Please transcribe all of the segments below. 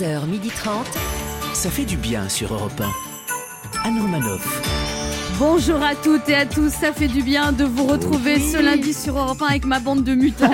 11h30. Ça fait du bien sur Europe 1. Anne Romanoff. Bonjour à toutes et à tous, ça fait du bien de vous retrouver ce lundi sur Europe 1 avec ma bande de mutants.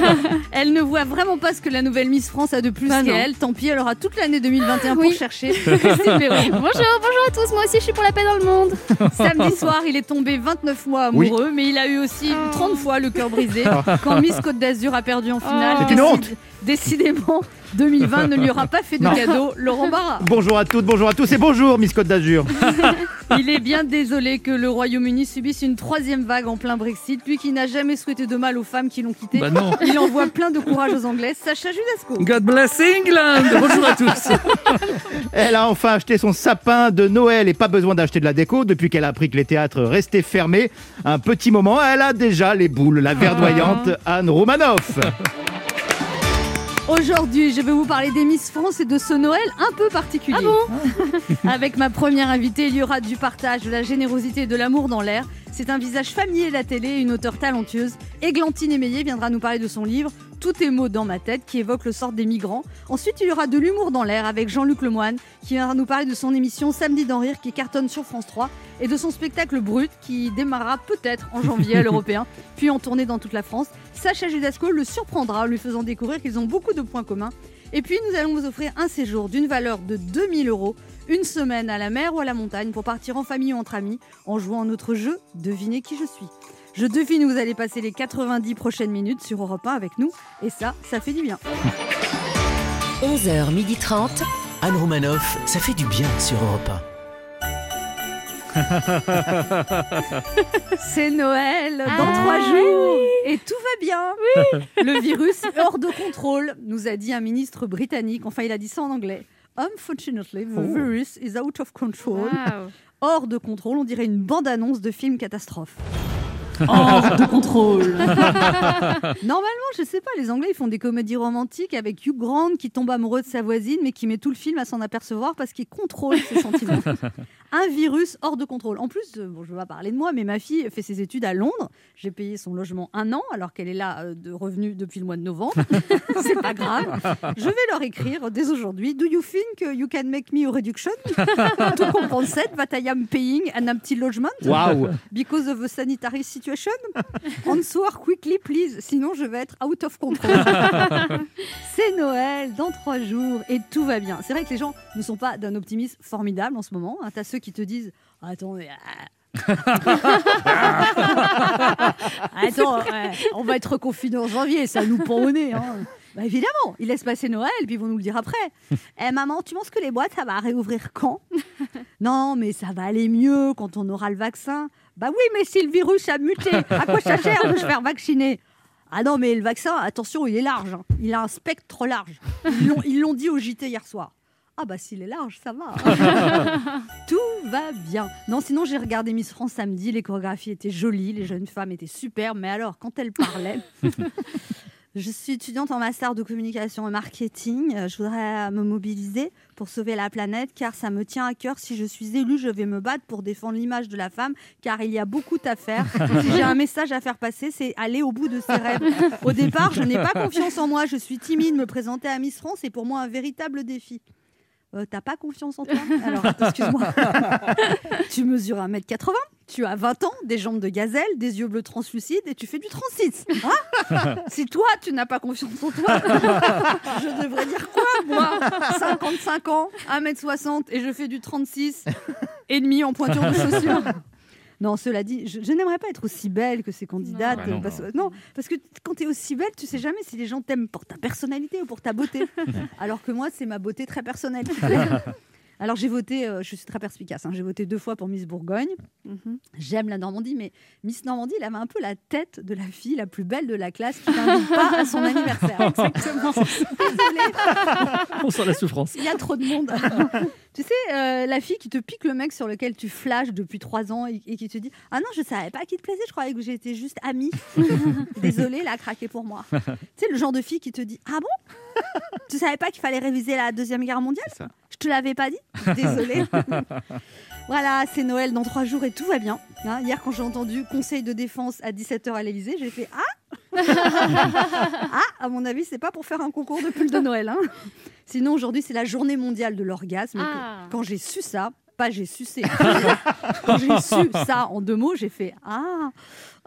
elle ne voit vraiment pas ce que la nouvelle Miss France a de plus Bah qu'elle. Tant pis, elle aura toute l'année 2021 pour Oui. chercher. Bonjour, bonjour à tous, moi aussi je suis pour la paix dans le monde. Samedi soir, il est tombé 29 mois amoureux, mais il a eu aussi 30 fois le cœur brisé quand Miss Côte d'Azur a perdu en finale. Oh. C'est une honte. Décidément, 2020 ne lui aura pas fait de cadeau. Laurent Barra. Bonjour à toutes, bonjour à tous et bonjour Miss Côte d'Azur. Il est bien désolé que le Royaume-Uni subisse une troisième vague en plein Brexit, lui qui n'a jamais souhaité de mal aux femmes qui l'ont quitté. Bah non. Il envoie plein de courage aux Anglais. Sacha Judasco. God bless England Bonjour à tous Elle a enfin acheté son sapin de Noël et pas besoin d'acheter de la déco depuis qu'elle a appris que les théâtres restaient fermés. Un petit moment, elle a déjà les boules, la verdoyante Anne Romanoff. Aujourd'hui, je vais vous parler des Miss France et de ce Noël un peu particulier. Avec ma première invitée, il y aura du partage, de la générosité et de l'amour dans l'air. C'est un visage familier de la télé une auteure talentueuse. Églantine Émeillé viendra nous parler de son livre Tout est mots dans ma tête qui évoque le sort des migrants. Ensuite, il y aura de l'humour dans l'air avec Jean-Luc Lemoine qui viendra nous parler de son émission Samedi d'en rire qui cartonne sur France 3 et de son spectacle Brut qui démarrera peut-être en janvier à l'Européen, puis en tournée dans toute la France. Sacha Judasco le surprendra en lui faisant découvrir qu'ils ont beaucoup de points communs. Et puis nous allons vous offrir un séjour d'une valeur de 2000 euros, une semaine à la mer ou à la montagne pour partir en famille ou entre amis en jouant à notre jeu Devinez qui je suis. Je devine où vous allez passer les 90 prochaines minutes sur Europe 1 avec nous et ça, ça fait du bien. 11h30. Anne Romanoff, ça fait du bien sur Europe C'est Noël dans Ah, trois jours et tout va bien. Le virus est hors de contrôle, nous a dit un ministre britannique. Enfin, il a dit ça en anglais. Unfortunately, the virus is out of control. Hors de contrôle, on dirait une bande-annonce de film catastrophe. Hors de contrôle. Normalement, je sais pas, les Anglais ils font des comédies romantiques avec Hugh Grant qui tombe amoureux de sa voisine mais qui met tout le film à s'en apercevoir parce qu'il contrôle ses sentiments. Un virus hors de contrôle. En plus, euh, bon, je ne vais pas parler de moi, mais ma fille fait ses études à Londres. J'ai payé son logement un an alors qu'elle est là euh, de revenus depuis le mois de novembre. C'est pas grave. Je vais leur écrire dès aujourd'hui. Do you think you can make me a reduction? To compensate that I am paying an empty logement Waouh because of a sanitary situation? Answer quickly, please. Sinon, je vais être out of control. C'est Noël dans trois jours et tout va bien. C'est vrai que les gens ne sont pas d'un optimisme formidable en ce moment. T'as ceux qui te disent Attends, mais. ah. Attends, ouais, on va être reconfinés en janvier, ça nous pend au nez. hein. Bah évidemment, ils laissent passer Noël, puis ils vont nous le dire après. Eh maman, tu penses que les boîtes, ça va réouvrir quand? Non, mais ça va aller mieux quand on aura le vaccin. Bah oui, mais si le virus a muté, à quoi ça sert de se faire vacciner? Ah non, mais le vaccin, attention, il est large. hein. Il a un spectre large. Ils l'ont dit au JT hier soir. Ah bah s'il est large, ça va. Tout va bien. Non, sinon j'ai regardé Miss France samedi, les chorégraphies étaient jolies, les jeunes femmes étaient superbes, mais alors quand elles parlaient... Je suis étudiante en master de communication et marketing. Euh, Je voudrais me mobiliser pour sauver la planète car ça me tient à cœur. Si je suis élue, je vais me battre pour défendre l'image de la femme car il y a beaucoup à faire. si j'ai un message à faire passer, c'est aller au bout de ses rêves. Au départ, je n'ai pas confiance en moi. Je suis timide. Me présenter à Miss France est pour moi un véritable défi. Euh, T'as pas confiance en toi Alors, excuse-moi. tu mesures 1m80, tu as 20 ans, des jambes de gazelle, des yeux bleus translucides et tu fais du 36. Hein si toi, tu n'as pas confiance en toi, je devrais dire quoi, moi? 55 ans, 1m60 et je fais du 36 et demi en pointure de chaussures. Non, cela dit, je, je n'aimerais pas être aussi belle que ces candidates. Non. Bah non, parce, non. non, parce que quand tu es aussi belle, tu sais jamais si les gens t'aiment pour ta personnalité ou pour ta beauté. Alors que moi, c'est ma beauté très personnelle. Alors j'ai voté, euh, je suis très perspicace, hein, j'ai voté deux fois pour Miss Bourgogne. Mhm. J'aime la Normandie, mais Miss Normandie, elle avait un peu la tête de la fille la plus belle de la classe qui n'invite pas à son anniversaire. Exactement. Désolée, On sent la souffrance. il y a trop de monde. Tu sais, euh, la fille qui te pique le mec sur lequel tu flashes depuis trois ans et, et qui te dit Ah non, je savais pas qu'il te plaisait, je croyais que j'étais juste amie. Désolée, elle a craqué pour moi. tu sais, le genre de fille qui te dit Ah bon? Tu savais pas qu'il fallait réviser la Deuxième Guerre mondiale? Je te l'avais pas dit? Désolée. Voilà, c'est Noël dans trois jours et tout va bien. Hein, hier, quand j'ai entendu conseil de défense à 17h à l'Elysée, j'ai fait Ah ah, à mon avis, c'est pas pour faire un concours de pull de Noël. hein. Sinon, aujourd'hui, c'est la journée mondiale de l'orgasme. Ah. Quand j'ai su ça, pas j'ai sucé. Quand j'ai su ça en deux mots, j'ai fait Ah,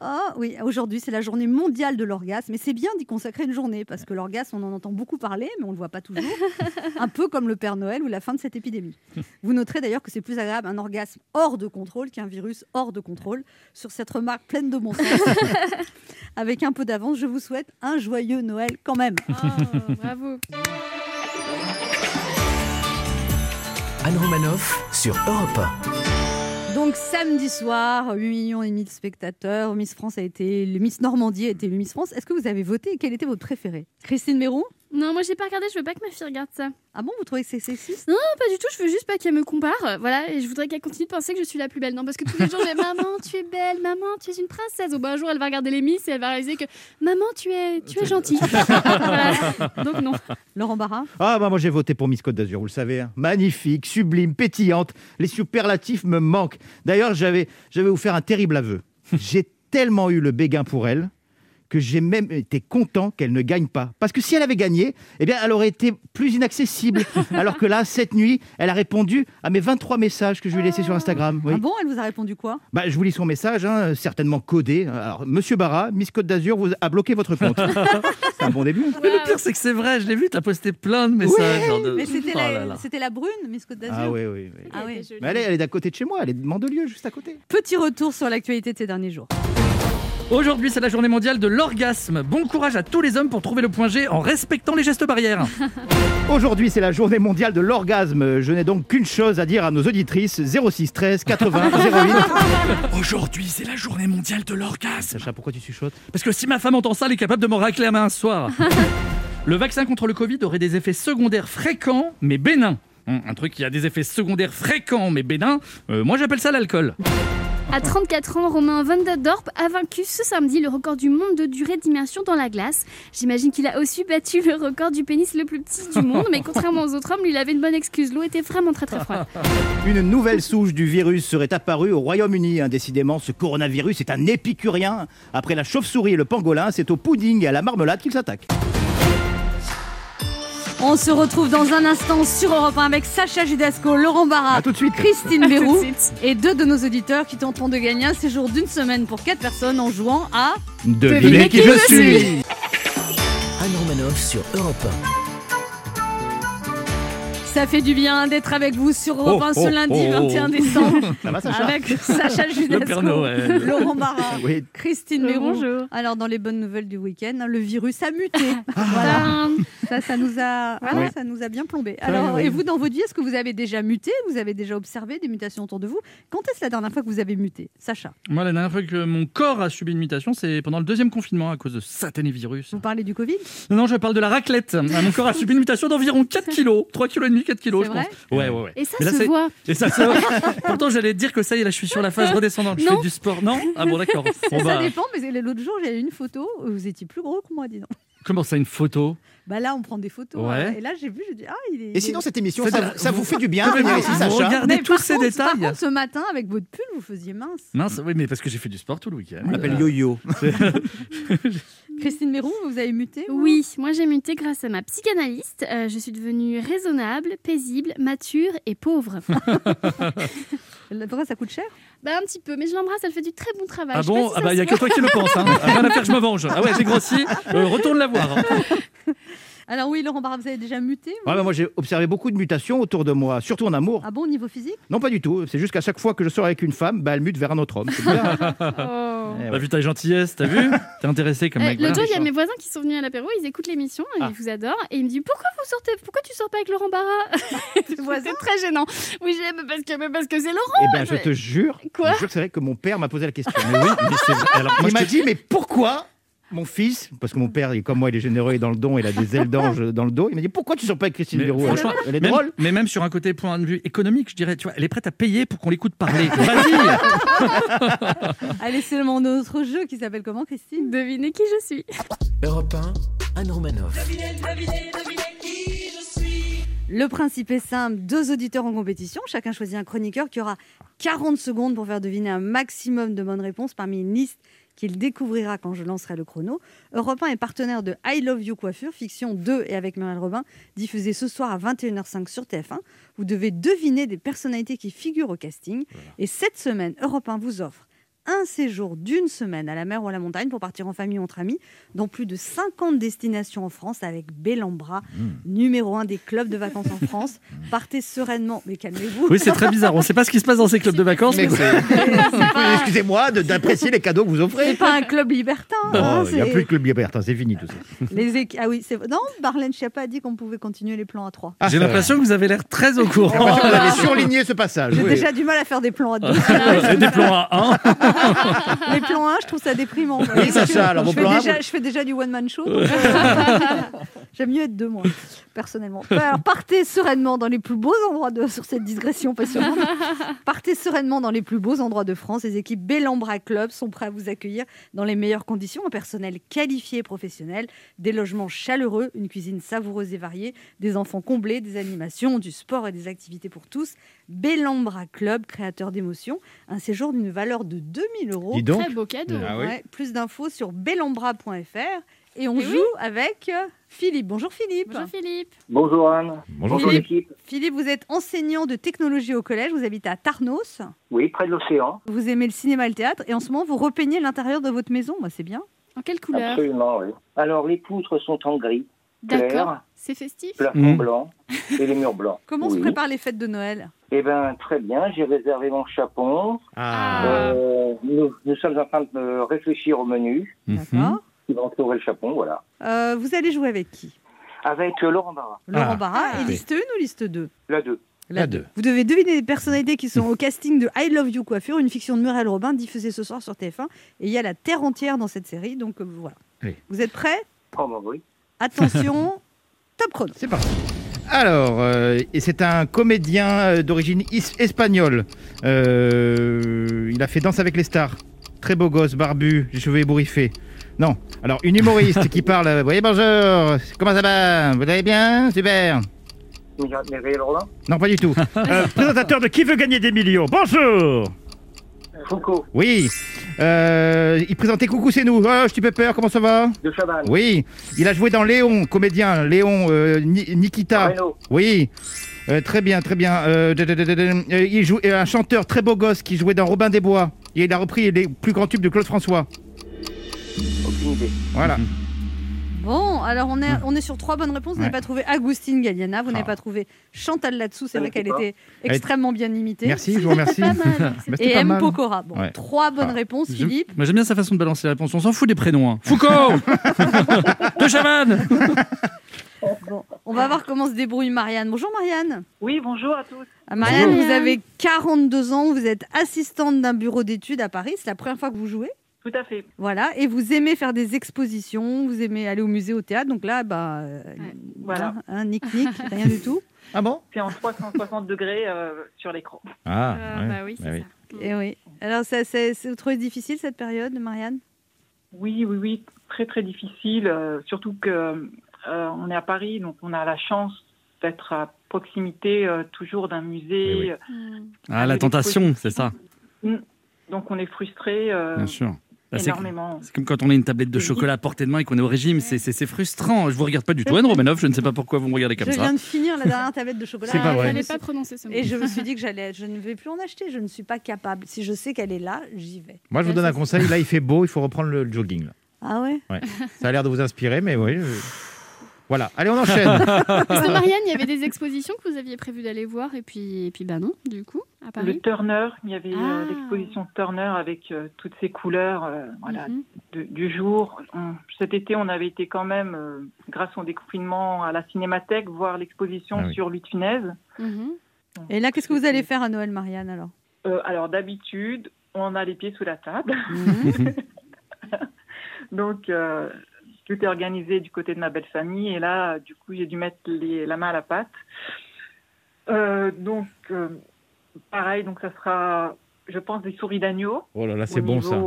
ah oui, aujourd'hui, c'est la journée mondiale de l'orgasme. Et c'est bien d'y consacrer une journée parce que l'orgasme, on en entend beaucoup parler, mais on le voit pas toujours. un peu comme le Père Noël ou la fin de cette épidémie. Vous noterez d'ailleurs que c'est plus agréable un orgasme hors de contrôle qu'un virus hors de contrôle. Sur cette remarque pleine de bon sens, avec un peu d'avance, je vous souhaite un joyeux Noël quand même. Oh, bravo. Anne Romanoff sur Europe Donc samedi soir, 8 millions et demi de spectateurs. Miss France a été, Miss Normandie a été le Miss France. Est-ce que vous avez voté? Quel était votre préféré? Christine Méron Non, moi j'ai pas regardé, je veux pas que ma fille regarde ça. Ah bon, vous trouvez que c'est sexiste? Non, pas du tout, je veux juste pas qu'elle me compare. euh, Voilà, et je voudrais qu'elle continue de penser que je suis la plus belle. Non, parce que tous les jours, j'ai Maman, tu es belle, maman, tu es une princesse. Au bout un jour, elle va regarder les Miss et elle va réaliser que Maman, tu es, tu es gentille. Voilà. Donc, non. Laurent Barra? Ah bah moi j'ai voté pour Miss Côte d'Azur, vous le savez. hein. Magnifique, sublime, pétillante. Les superlatifs me manquent. D'ailleurs, j'avais, je vais vous faire un terrible aveu. J'ai tellement eu le béguin pour elle que j'ai même été content qu'elle ne gagne pas. Parce que si elle avait gagné, eh bien, elle aurait été plus inaccessible. Alors que là, cette nuit, elle a répondu à mes 23 messages que je lui ai laissés sur Instagram. Oui. Ah bon, elle vous a répondu quoi? Bah, je vous lis son message, hein, certainement codé. Alors, Monsieur Barra, Miss Côte d'Azur vous a bloqué votre compte. C'est un bon début. Mais le pire, c'est que c'est vrai, je l'ai vu, t'as posté plein de messages. de- Mais c'était Oh la, là là. c'était la brune, Miss Côte d'Azur? Ah oui, oui. oui. Ah oui. Mais elle est, elle est d'à côté de chez moi, elle est de Mandelieu, juste à côté. Petit retour sur l'actualité de ces derniers jours. Aujourd'hui, c'est la journée mondiale de l'orgasme. Bon courage à tous les hommes pour trouver le point G en respectant les gestes barrières. Aujourd'hui, c'est la journée mondiale de l'orgasme. Je n'ai donc qu'une chose à dire à nos auditrices 06 13 80 08. Aujourd'hui, c'est la journée mondiale de l'orgasme. Sacha, pourquoi tu chuchotes? Parce que si ma femme entend ça, elle est capable de me racler la main un soir. Le vaccin contre le Covid aurait des effets secondaires fréquents mais bénins. Hum, Un truc qui a des effets secondaires fréquents mais bénins, euh, moi j'appelle ça l'alcool. À 34 ans, Romain Van Dorp a vaincu ce samedi le record du monde de durée d'immersion dans la glace. J'imagine qu'il a aussi battu le record du pénis le plus petit du monde, mais contrairement aux autres hommes, lui, il avait une bonne excuse. L'eau était vraiment très très froide. Une nouvelle souche du virus serait apparue au Royaume-Uni. Décidément, ce coronavirus est un épicurien. Après la chauve-souris et le pangolin, c'est au pudding et à la marmelade qu'il s'attaque. On se retrouve dans un instant sur Europe 1 avec Sacha Judasco, Laurent Barra, À tout de suite. Christine tout de Bérou suite. et deux de nos auditeurs qui tenteront de gagner un séjour d'une semaine pour quatre personnes en jouant à Devinez qui je suis Anne Romanoff sur Europe Ça fait du bien d'être avec vous sur Europe Oh, 1 ce oh, lundi oh. 21 décembre Ça va, Sacha avec Sacha Judasco. Laurent Barra, Oui. Christine Bérou. bonjour. Alors dans les bonnes nouvelles du week-end, le virus a muté. Ah. voilà. Tadam. Ça, ça nous a, Oui. ça nous a bien plombé. Alors, oui. et vous, dans votre vie, est-ce que vous avez déjà muté? Vous avez déjà observé des mutations autour de vous? Quand est-ce la dernière fois que vous avez muté, Sacha? Moi, la dernière fois que mon corps a subi une mutation, c'est pendant le deuxième confinement à cause de satané virus. Vous parlez du Covid? Non, je parle de la raclette. Ah, Mon corps a subi une mutation d'environ 4 kilos. 3 kilos et demi, 4 kilos, je pense. Ouais, ouais, ouais. Et ça Mais là, se voit. Et ça, ça... Pourtant, j'allais te dire que ça y est, là, je suis sur la phase redescendante. Je fais du sport. Non Ah bon, d'accord. Bon, Ça dépend, mais l'autre jour, j'ai eu une photo où vous étiez plus gros que moi, dis donc. comment ça, une photo? Bah là, on prend des photos. Ouais. hein, et là, j'ai vu, j'ai dit, ah, il est. Et sinon, cette émission, ça, de la- ça vous fait du bien venir vous- ici, Sacha regardez Mais tous par ces contre, détails. Par contre, ce matin, avec votre pull, vous faisiez mince. Mince, oui, mais parce que j'ai fait du sport tout le week-end. On l'appelle yo-yo. Christine Mérou, vous avez muté Oui, moi j'ai muté grâce à ma psychanalyste. Euh, je suis devenue raisonnable, paisible, mature et pauvre. Pourquoi ça coûte cher? Bah un petit peu, mais je l'embrasse, elle fait du très bon travail. Ah bon? si Ah bah, il y a que toi qui le pense. Hein. Rien à faire, je me venge. Ah ouais, j'ai grossi. Euh, retourne la voir. hein. Alors oui, Laurent Barra, vous avez déjà muté Ouais, bah, moi, j'ai observé beaucoup de mutations autour de moi, surtout en amour. Ah bon, au niveau physique? Non, pas du tout. C'est juste qu'à chaque fois que je sors avec une femme, bah, elle mute vers un autre homme. C'est bizarre. Oh. Eh T'as vu ta gentillesse, t'as vu? T'es intéressé comme Euh, mec. L'autre jour, il y a mes voisins qui sont venus à l'apéro, ils écoutent l'émission, et Ah. ils vous adorent, et ils me disent pourquoi vous sortez, pourquoi tu sors pas avec Laurent Barra? C'est très gênant. Oui, j'ai parce que mais parce que c'est Laurent. Eh ben, je te jure, Quoi? je jure que c'est vrai que mon père m'a posé la question. Mais oui, mais c'est vrai. Alors, moi, il m'a te- dit, mais pourquoi mon fils, parce que mon père, il comme moi, il est généreux et dans le don, il a des ailes d'ange dans le dos, il m'a dit, pourquoi tu sors pas avec Christine franchement, Elle est même, drôle. mais même sur un côté point de vue économique, je dirais, tu vois, elle est prête à payer pour qu'on l'écoute parler. Vas-y Allez, c'est le monde de notre jeu qui s'appelle comment, Christine? Devinez qui je suis. Europe 1, Anne Romanoff. Le principe est simple, deux auditeurs en compétition, chacun choisit un chroniqueur qui aura 40 secondes pour faire deviner un maximum de bonnes réponses parmi une liste qu'il découvrira quand je lancerai le chrono. Europe 1 est partenaire de I Love You Coiffure, fiction 2 et avec Muriel Robin, diffusée ce soir à 21h05 sur TF1. Vous devez deviner des personnalités qui figurent au casting. Et cette semaine, Europe 1 vous offre un séjour d'une semaine à la mer ou à la montagne pour partir en famille ou entre amis dans plus de 50 destinations en France avec Bellambra, numéro un des clubs de vacances en France. Partez sereinement, mais calmez-vous. Oui, c'est très bizarre. On ne sait pas ce qui se passe dans ces clubs de vacances. Mais mais c'est- C'est pas- Excusez-moi d'apprécier les cadeaux que vous offrez. c'est pas un club libertin. hein, Oh, Il n'y a plus de club libertin, c'est fini tout ça. les équ- Ah oui, c'est non, Marlène Schiappa a dit qu'on pouvait continuer les plans à 3. Ah, J'ai l'impression que vous avez l'air très au courant. Que vous avez surligné ce passage. J'ai oui. déjà du mal à faire des plans à deux. Des plans à 1. les plans 1, je trouve ça déprimant. Oui, Sacha, alors vos je, fais déjà, vous- je fais déjà du one-man show. donc, euh, J'aime mieux être deux, moi, personnellement. Alors, partez sereinement dans les plus beaux endroits de... sur cette digression passionnante. Partez sereinement dans les plus beaux endroits de France. Les équipes Bellambra Club sont prêts à vous accueillir dans les meilleures conditions. Un personnel qualifié et professionnel, des logements chaleureux, une cuisine savoureuse et variée, des enfants comblés, des animations, du sport et des activités pour tous. Bellambra Club, créateur d'émotions. Un séjour d'une valeur de 2000 euros. Dis donc. Très beau cadeau. Ah oui. Ouais, plus d'infos sur bellambra.fr. Et on Eh joue oui. avec euh, Philippe. Bonjour Philippe. Bonjour Philippe. Bonjour Anne. Bonjour Philippe. l'équipe. Philippe, vous êtes enseignant de technologie au collège. Vous habitez à Tarnos. Oui, près de l'océan. Vous aimez le cinéma et le théâtre. Et en ce moment, vous repeignez l'intérieur de votre maison. Moi, c'est bien. En quelle couleur? Absolument, oui. Alors les poutres sont en gris, D'accord. C'est festif plafond Mhm. blanc et les murs blancs. Comment se Oui. préparent les fêtes de Noël? Eh bien, très bien. J'ai réservé mon chapon. Ah. Euh, nous, nous sommes en train de réfléchir au menu Mhm. D'accord. qui va entourer le chapon, voilà. Euh, vous allez jouer avec qui? Avec euh, Laurent Barra, Laurent Ah. Barra. Et Oui. liste 1 ou liste 2 la 2. La deux. Vous devez deviner les personnalités qui sont au casting de I Love You Coiffure, une fiction de Muriel Robin diffusée ce soir sur TF1. Et il y a la terre entière dans cette série. Donc euh, voilà. Oui. Vous êtes prêts? Oh, bah oui. Attention, top chrono. C'est parti. Alors, euh, et c'est un comédien euh, d'origine espagnole. Euh, il a fait Danse avec les stars. Très beau gosse, barbu, les cheveux ébouriffés. Non. Alors, une humoriste qui parle. euh, Oui, bonjour. Comment ça va Vous allez bien Super. Non, pas du tout. Euh, présentateur de Qui veut gagner des millions? Bonjour. Foucault, Oui. Euh, il présentait Coucou, c'est nous. Oh, je suis peur. Comment ça va de Chavannes, Oui. Il a joué dans Léon, comédien. Léon euh, Ni- Nikita. Oui, Euh, très bien, très bien. Euh, de- de- de- de- de- euh, il joue un chanteur très beau gosse qui jouait dans Robin des Bois. Et il a repris les plus grands tubes de Claude François. aucune idée. Voilà. Bon, alors on est, on est sur trois bonnes réponses. Vous Ouais. n'avez pas trouvé Agustine Galliana, vous n'avez Ah. pas trouvé Chantal là-dessous. C'est Je vrai qu'elle était extrêmement bien imitée. Merci, je vous remercie. Pas mal. Bah, Et pas M. mal. Pokora. Bon, Ouais. trois bonnes Ah. réponses, Philippe. Moi, j'aime bien sa façon de balancer les réponses. On s'en fout des prénoms. hein. Foucault De Chavannes Bon, on va voir comment se débrouille Marianne. Bonjour Marianne. Oui, bonjour à tous. Ah, Marianne, Bonjour. vous avez 42 ans, vous êtes assistante d'un bureau d'études à Paris. C'est la première fois que vous jouez. Tout à fait. Voilà, et vous aimez faire des expositions, vous aimez aller au musée, au théâtre. Donc là, bah, euh, Voilà. hein, hein, nick nick, rien du tout. Ah bon? C'est en 360 degrés euh, sur l'écran. Ah, Euh, ouais. Bah oui, c'est Bah oui. ça. Et oui. Alors, ça, c'est, c'est- vous trouvez difficile cette période, Marianne? Oui, oui, oui, très très difficile. euh, surtout que euh, on est à Paris, donc on a la chance d'être à proximité euh, toujours d'un musée. Oui. Ah, la tentation, c'est ça, Donc on est frustré euh, bien sûr. Bah, c'est- énormément. C'est comme quand on a une tablette de chocolat à portée de main et qu'on est au régime, c'est- frustrant. Je vous regarde pas du tout, Anne Romanoff, je ne sais pas pourquoi vous me regardez comme Je ça. viens de finir la dernière tablette de chocolat. C'est pas vrai. je pas prononcer ce mot. Et je me suis dit que j'allais, je ne vais plus en acheter. Je ne suis pas capable. Si je sais qu'elle est là, j'y vais. Moi, je vous donne un conseil. Là, il fait beau, il faut reprendre le jogging. là. Ah ouais Ça a l'air de vous inspirer, mais oui. je- Voilà. Allez, on enchaîne. Marianne, il y avait des expositions que vous aviez prévu d'aller voir et puis, et puis bah non, du coup, à Le Paris. Turner, il y avait euh, Ah. l'exposition Turner avec euh, toutes ces couleurs euh, voilà, Mhm. de- du jour. On- cet été, on avait été quand même, euh, grâce au déconfinement, à la Cinémathèque voir l'exposition Ah oui. sur Funès. Mhm. Et là, qu'est-ce que vous allez faire à Noël, Marianne, alors? Euh, alors d'habitude, on a les pieds sous la table. Mhm. Donc, euh, tout est organisé du côté de ma belle famille. Et là, du coup, j'ai dû mettre les- la main à la pâte. Euh, donc, euh, pareil, donc ça sera, je pense, des souris d'agneau. Oh là là, c'est bon ça.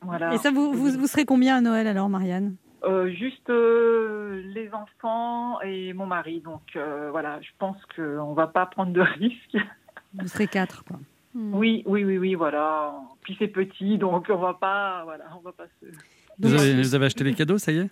Voilà. Et ça, vous, vous, vous serez combien à Noël, alors, Marianne? Euh, juste euh, les enfants et mon mari. Donc, euh, voilà, je pense qu'on ne va pas prendre de risques. Vous serez quatre, quoi. Oui, oui, oui, oui, voilà. Puis c'est petit, donc on va pas, voilà, on va pas se. Vous avez, vous avez acheté les cadeaux, ça y est?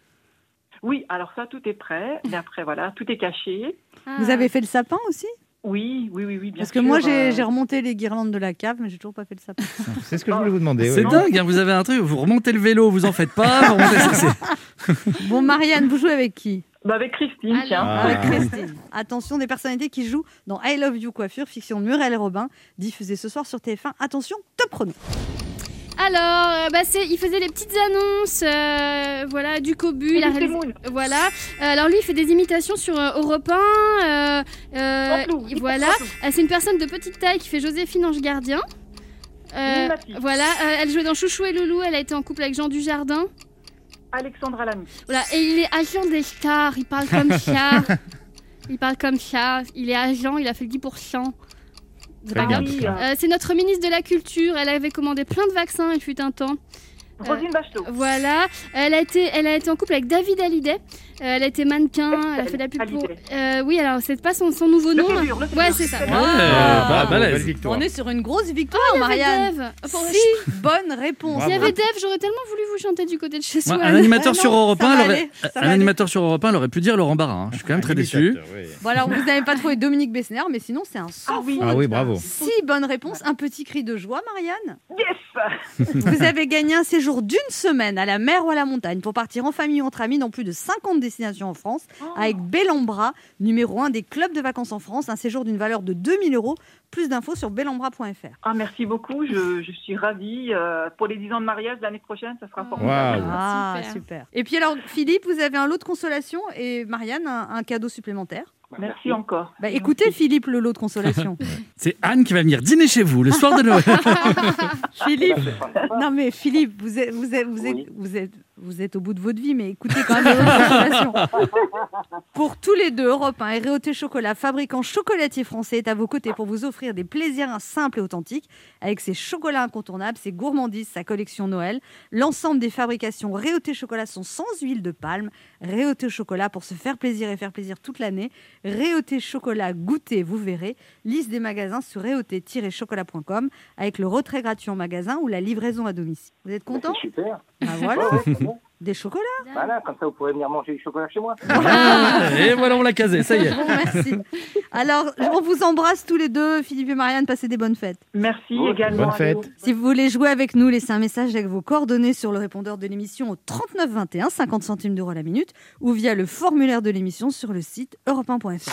Oui, alors ça, tout est prêt. Mais après, voilà, tout est caché. Vous avez fait le sapin aussi? Oui, oui, oui, oui, bien Parce que sûr, moi, j'ai euh, j'ai remonté les guirlandes de la cave, mais j'ai toujours pas fait le sapin. C'est ce que je voulais vous demander. C'est dingue, hein, vous avez un truc, vous remontez le vélo, vous en faites pas. vous remontez ça, c'est- Bon, Marianne, vous jouez avec qui? Bah, avec Christine, Allez. tiens. Ah. Avec Christine. Attention, des personnalités qui jouent dans I Love You Coiffure, fiction de Muriel Robin, diffusée ce soir sur TF1. Attention, top chrono. Alors, euh, bah, c'est, il faisait des petites annonces, euh, voilà, du cobu. il a Philippe réalisé- Semoun. Voilà. Euh, alors lui, il fait des imitations sur euh, Europe 1. euh, euh, Pantoufle, il voilà. Euh, c'est une personne de petite taille qui fait Joséphine Ange Gardien. Euh, voilà, euh, elle jouait dans Chouchou et Loulou, elle a été en couple avec Jean Dujardin. Alexandra Lamy. Voilà, et il est agent des stars, il parle comme ça. il parle comme ça, il est agent, il a fait le 10%. C'est. Oui, euh, Euh, c'est notre ministre de la Culture, elle avait commandé plein de vaccins, il fut un temps. Rosine Bachelot. Voilà, elle a été, elle a été en couple avec David Hallyday. Euh, elle a été mannequin, elle a fait de la pub pour. Euh, oui, alors c'est pas son, son nouveau Le nom. figure, le Ouais, c'est ça. Ouais, Ah, bah, belle victoire. On est sur une grosse victoire, Il y avait Marianne. Dave. Enfin, Six bonnes réponses. S'il y avait Dave, j'aurais tellement voulu vous chanter du côté de chez soi. un animateur Ah sur Europe ça 1, va elle aurait- un animateur sur Europe 1, elle aurait pu dire Laurent Barra. hein. Je suis quand même très déçu. Bon, alors, vous n'avez pas trouvé Dominique Bessner, mais sinon, c'est un sans Ah oui. Ah oui, bravo. Six bonnes réponses, un petit cri de joie, Marianne. Yes Vous avez gagné un séjour d'une semaine à la mer ou à la montagne pour partir en famille ou entre amis dans plus de 50 destinations en France avec Bellambra, numéro 1 des clubs de vacances en France. Un séjour d'une valeur de 2000 euros. Plus d'infos sur bellambra.fr. Ah, merci beaucoup, je, je suis ravie. Euh, pour les 10 ans de mariage l'année prochaine, ça sera formidable. Waouh. Ah, Super. super. Et puis alors, Philippe, vous avez un lot de consolation et Marianne, un, un cadeau supplémentaire? Merci encore. Bah, écoutez, Philippe, le lot de consolation. C'est Anne qui va venir dîner chez vous le soir de Noël. Philippe, non mais Philippe, vous êtes, vous êtes, vous êtes, Oui. vous êtes, vous êtes au bout de votre vie, mais écoutez quand même. Pour tous les deux, Europe 1 et Réauté Chocolat, fabricant chocolatier français, est à vos côtés pour vous offrir des plaisirs simples et authentiques avec ses chocolats incontournables, ses gourmandises, sa collection Noël. L'ensemble des fabrications Réauté Chocolat sont sans huile de palme. Réauté Chocolat pour se faire plaisir et faire plaisir toute l'année. Réauté Chocolat, goûtez, vous verrez. Liste des magasins sur réauté-chocolat.com avec le retrait gratuit en magasin ou la livraison à domicile. Vous êtes content super. Bah voilà, Ouais, bon. des chocolats. Voilà, comme ça, vous pourrez venir manger du chocolat chez moi. Ah, et voilà, on l'a casé, ça y est. Bon, merci. Alors, on vous embrasse tous les deux, Philippe et Marianne, passez des bonnes fêtes. Merci également. bonne à fête. vous. Si vous voulez jouer avec nous, laissez un message avec vos coordonnées sur le répondeur de l'émission au 39 21, 50 centimes d'euros la minute, ou via le formulaire de l'émission sur le site europe1.fr.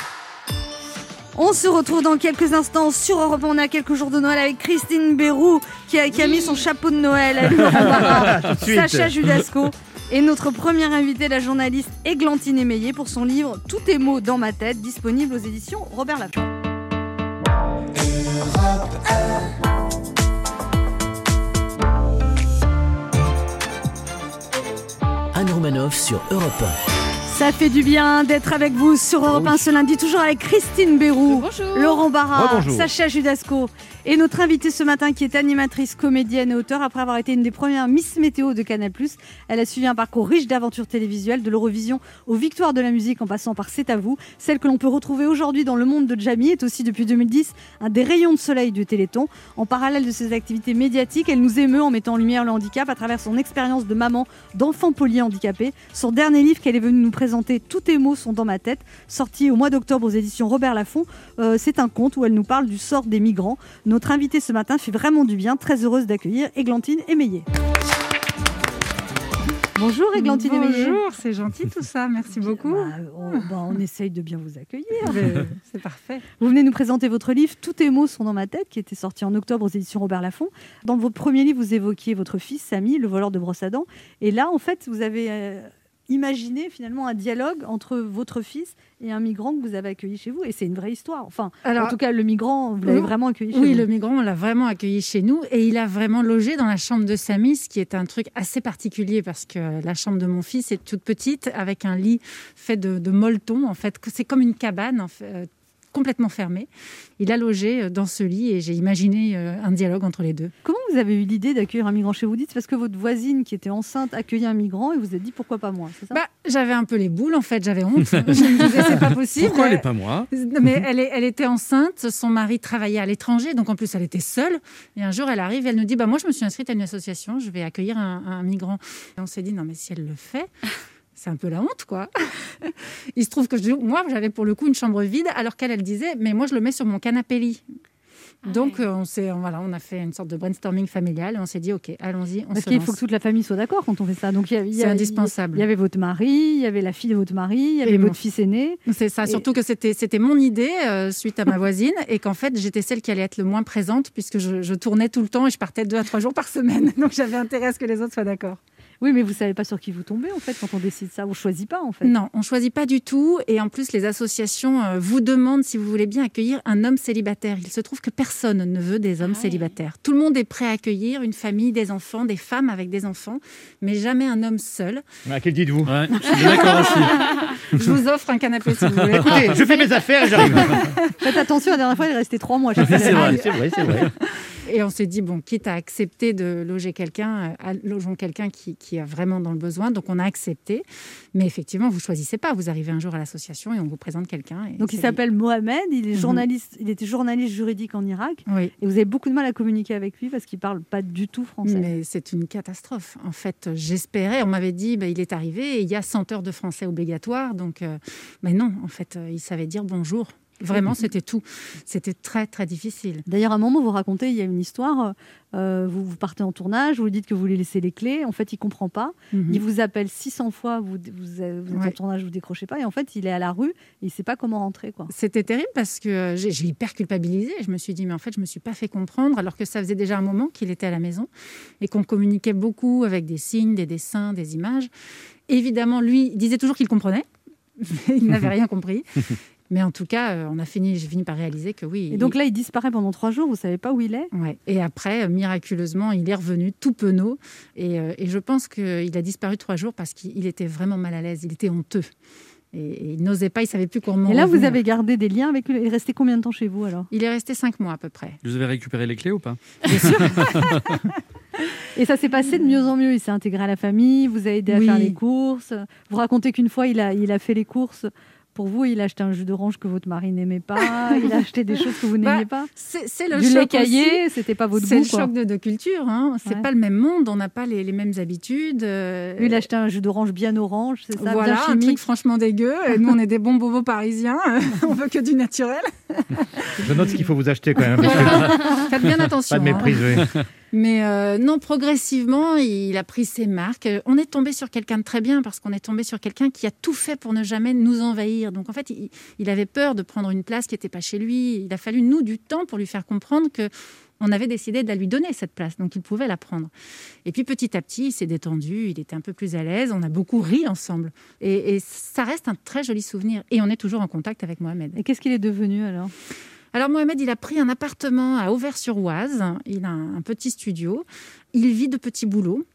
On se retrouve dans quelques instants sur Europe 1. On à quelques jours de Noël avec Christine Bérou qui a, qui a mis son chapeau de Noël à. Sacha Judasco et notre première invitée, la journaliste Églantine Émeillé, pour son livre Tout est mots dans ma tête, disponible aux éditions Robert Laffont. Anne Romanoff sur Europe Ça fait du bien d'être avec vous sur Europe 1 ce lundi, toujours avec Christine Bérou, Bonjour. Laurent Barra. Sacha Judasco et notre invitée ce matin qui est animatrice, comédienne et auteure après avoir été une des premières Miss Météo de Canal+. Elle a suivi un parcours riche d'aventures télévisuelles, de l'Eurovision aux victoires de la musique en passant par C'est à vous. Celle que l'on peut retrouver aujourd'hui dans le monde de Jamie est aussi depuis 2010 un des rayons de soleil du Téléthon. En parallèle de ses activités médiatiques, elle nous émeut en mettant en lumière le handicap à travers son expérience de maman d'enfants polyhandicapés. Son dernier livre qu'elle est venue nous présenter, Tous tes mots sont dans ma tête, sorti au mois d'octobre aux éditions Robert Laffont. Euh, c'est un conte où elle nous parle du sort des migrants. Notre invitée ce matin fait vraiment du bien, très heureuse d'accueillir Églantine Émeillé. Bonjour Églantine. Bonjour, c'est gentil tout ça, merci beaucoup. Bah, on, bah, on essaye de bien vous accueillir. Euh, C'est parfait. Vous venez nous présenter votre livre Tous tes mots sont dans ma tête, qui était sorti en octobre aux éditions Robert Laffont. Dans votre premier livre, vous évoquiez votre fils, Samy, le voleur de brosse à dents. Et là, en fait, vous avez imaginé finalement un dialogue entre votre fils et un migrant que vous avez accueilli chez vous. Et c'est une vraie histoire. Enfin, en tout cas, le migrant, vous l'avez oui, vraiment accueilli chez oui, vous. le migrant, on l'a vraiment accueilli chez nous et il a vraiment logé dans la chambre de Samy, ce qui est un truc assez particulier parce que la chambre de mon fils est toute petite avec un lit fait de, de molleton. En fait, c'est comme une cabane en fait, euh, complètement fermé. Il a logé euh, dans ce lit et j'ai imaginé euh, un dialogue entre les deux. Comment vous avez eu l'idée d'accueillir un migrant chez vous? Dites, parce que votre voisine qui était enceinte accueillait un migrant et vous vous êtes dit pourquoi pas moi, ça? Bah, j'avais un peu les boules en fait, j'avais honte. je me disais c'est pas possible. Pourquoi elle n'est pas moi? Mais elle, est- elle était enceinte, son mari travaillait à l'étranger, donc en plus elle était seule. Et un jour, elle arrive, elle nous dit bah, Moi, je me suis inscrite à une association, je vais accueillir un, un migrant. Et on s'est dit Non, mais si elle le fait, c'est un peu la honte, quoi. Il se trouve que je- moi, j'avais pour le coup une chambre vide, alors qu'elle, elle disait Mais moi, je le mets sur mon canapé lit. Donc, euh, on, voilà, on a fait une sorte de brainstorming familial et on s'est dit Ok, allons-y, on Parce se qu'il faut que toute la famille soit d'accord quand on fait ça. Donc C'est indispensable. Il y avait votre mari, il y avait la fille de votre mari, il y avait Et votre fils aîné. C'est ça, Et- surtout que c'était c'était mon idée euh, suite à ma voisine et qu'en fait j'étais celle qui allait être le moins présente puisque je, je tournais tout le temps et je partais deux à trois jours par semaine. Donc j'avais intérêt à ce que les autres soient d'accord. Oui, mais vous savez pas sur qui vous tombez en fait quand on décide ça. On choisit pas en fait. Non, on choisit pas du tout et en plus les associations euh, vous demandent si vous voulez bien accueillir un homme célibataire. Il se trouve que personne ne veut des hommes célibataires. Tout le monde est prêt à accueillir une famille, des enfants, des femmes avec des enfants, mais jamais un homme seul. À quel dites-vous Ouais, je suis d'accord aussi. Je vous offre un canapé si vous voulez. Écoutez, je fais mes affaires et j'arrive. Faites attention, la dernière fois il est resté trois mois. C'est vrai, c'est vrai. Et on s'est dit, bon, quitte à accepter de loger quelqu'un, euh, logeons quelqu'un qui, qui a vraiment dans le besoin. Donc on a accepté. Mais effectivement, vous choisissez pas. Vous arrivez un jour à l'association et on vous présente quelqu'un. Donc il s'appelle Mohamed, il est Mhm. journaliste, il était journaliste juridique en Irak. Oui. Et vous avez beaucoup de mal à communiquer avec lui parce qu'il parle pas du tout français. Mais c'est une catastrophe. En fait, j'espérais, on m'avait dit, bah, il est arrivé et il y a 100 heures de français obligatoire. Donc, euh, mais non, en fait, euh, il savait dire bonjour. Vraiment, c'était tout. C'était très, très difficile. D'ailleurs, à un moment, vous racontez, il y a une histoire, euh, vous, vous partez en tournage, vous lui dites que vous lui laissez les clés, en fait, il comprend pas. Mhm. Il vous appelle 600 fois, vous, vous, vous êtes en tournage, vous décrochez pas, et en fait, il est à la rue, et il sait pas comment rentrer. quoi. C'était terrible parce que j'ai hyper culpabilisé. Je me suis dit, mais en fait, je me suis pas fait comprendre, alors que ça faisait déjà un moment qu'il était à la maison et qu'on communiquait beaucoup avec des signes, des dessins, des images. Évidemment, lui il disait toujours qu'il comprenait, mais il n'avait rien compris. Mais en tout cas, euh, on a fini, j'ai fini par réaliser que oui. Et donc là, il disparaît pendant trois jours, vous savez pas où il est? Ouais. Et après, euh, miraculeusement, il est revenu tout penaud. Et, euh, et je pense qu'il a disparu trois jours parce qu'il était vraiment mal à l'aise. Il était honteux. Et, et il n'osait pas, il savait plus comment. Et là, vous avez gardé des liens avec lui? Il est resté combien de temps chez vous alors? Il est resté cinq mois à peu près. Vous avez récupéré les clés ou pas? Et ça s'est passé de mieux en mieux. Il s'est intégré à la famille, vous avez aidé à Oui. faire les courses. Vous racontez qu'une fois, il a, il a fait les courses. Pour vous, il a acheté un jus d'orange que votre mari n'aimait pas. il a acheté des choses que vous n'aimiez pas. C'est c'est le Du choc c'était pas votre C'est goût. le quoi. choc de, de culture. Hein. C'est Ouais. pas le même monde. On n'a pas les, les mêmes habitudes. euh, Lui, il a acheté un jus d'orange bien orange, c'est ça, voilà, bien un truc franchement dégueu. Et nous, on est des bons bobos parisiens. on veut que du naturel. Je note ce qu'il faut vous acheter quand même. que- Faites bien attention. Pas de hein. méprise, oui. Mais euh, non, progressivement, il a pris ses marques. Euh, On est tombé sur quelqu'un de très bien parce qu'on est tombé sur quelqu'un qui a tout fait pour ne jamais nous envahir. Donc en fait, il, il avait peur de prendre une place qui n'était pas chez lui. Il a fallu, nous, du temps pour lui faire comprendre que on avait décidé de la lui donner, cette place. Donc il pouvait la prendre. Et puis petit à petit, il s'est détendu, il était un peu plus à l'aise. On a beaucoup ri ensemble. Et, et ça reste un très joli souvenir. Et on est toujours en contact avec Mohamed. Et qu'est-ce qu'il est devenu alors? Alors Mohamed, il a pris un appartement à Auvers-sur-Oise. Il a un, un petit studio. Il vit de petits boulots.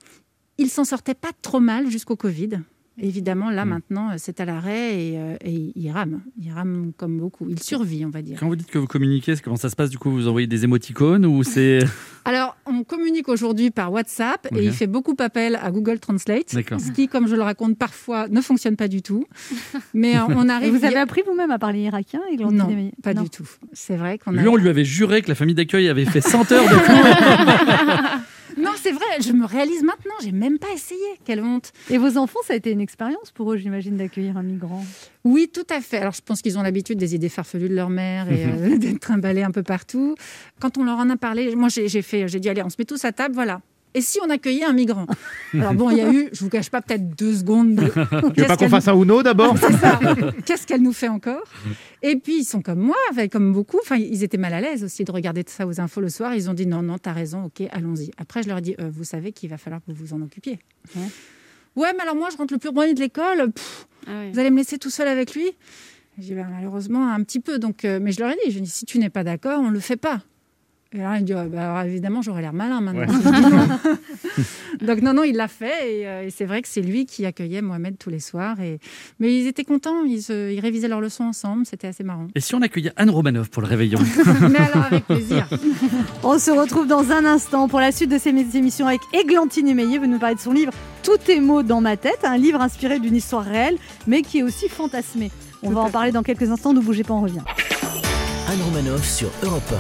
Il s'en sortait pas trop mal jusqu'au Covid. Évidemment, là maintenant, euh, c'est à l'arrêt et, euh, et il rame. Il rame comme beaucoup. Il survit, on va dire. Quand vous dites que vous communiquez, comment ça se passe du coup Vous envoyez des émoticônes ou c'est Alors, on communique aujourd'hui par WhatsApp et il fait beaucoup appel à Google Translate. Ce qui, comme je le raconte parfois, ne fonctionne pas du tout. Mais euh, on arrive. Vous avez appris vous-même à parler irakien et Non, pas du tout. C'est vrai qu'on a. Lui, on lui avait juré que la famille d'accueil avait fait 100 heures de cours. C'est vrai. Je me réalise maintenant. J'ai même pas essayé. Quelle honte. Et vos enfants, ça a été une expérience pour eux, j'imagine, d'accueillir un migrant? Oui, tout à fait. Alors, je pense qu'ils ont l'habitude des idées farfelues de leur mère et euh, d'être trimballés un peu partout. Quand on leur en a parlé, moi, j'ai fait, j'ai dit, allez, on se met tous à table, voilà. Et si on accueillait un migrant? Alors bon, il y a eu, je vous cache pas, peut-être deux secondes. De... Tu veux pas qu'on fasse un Uno d'abord? C'est ça. Qu'est-ce qu'elle nous fait encore? Et puis ils sont comme moi, comme beaucoup. Enfin, ils étaient mal à l'aise aussi de regarder ça aux infos le soir. Ils ont dit non, non, t'as raison, ok, allons-y. Après, je leur ai dit, euh, vous savez qu'il va falloir que vous vous en occupiez. Ouais. Ouais, mais alors moi, je rentre le plus premier de l'école. pff, vous allez me laisser tout seul avec lui? J'ai dit, Ben, malheureusement, un petit peu. Donc, euh, mais je leur ai dit, je dis, si tu n'es pas d'accord, on ne le fait pas. Et là, il me dit Ah, bah, alors, évidemment, j'aurais l'air malin maintenant. Ouais. Donc, non, non, il l'a fait. Et, euh, et c'est vrai que c'est lui qui accueillait Mohamed tous les soirs. Et... Mais ils étaient contents. Ils, révisaient leurs leçons ensemble. C'était assez marrant. Et si on accueillait Anne Romanoff pour le réveillon Mais alors, avec plaisir. On se retrouve dans un instant pour la suite de ces émissions avec Églantine Émeillé. Vous nous parler de son livre Tout est mots dans ma tête, un livre inspiré d'une histoire réelle, mais qui est aussi fantasmé. On Tout va en parler dans quelques instants. Ne bougez pas, on revient. Anne Romanoff sur Europe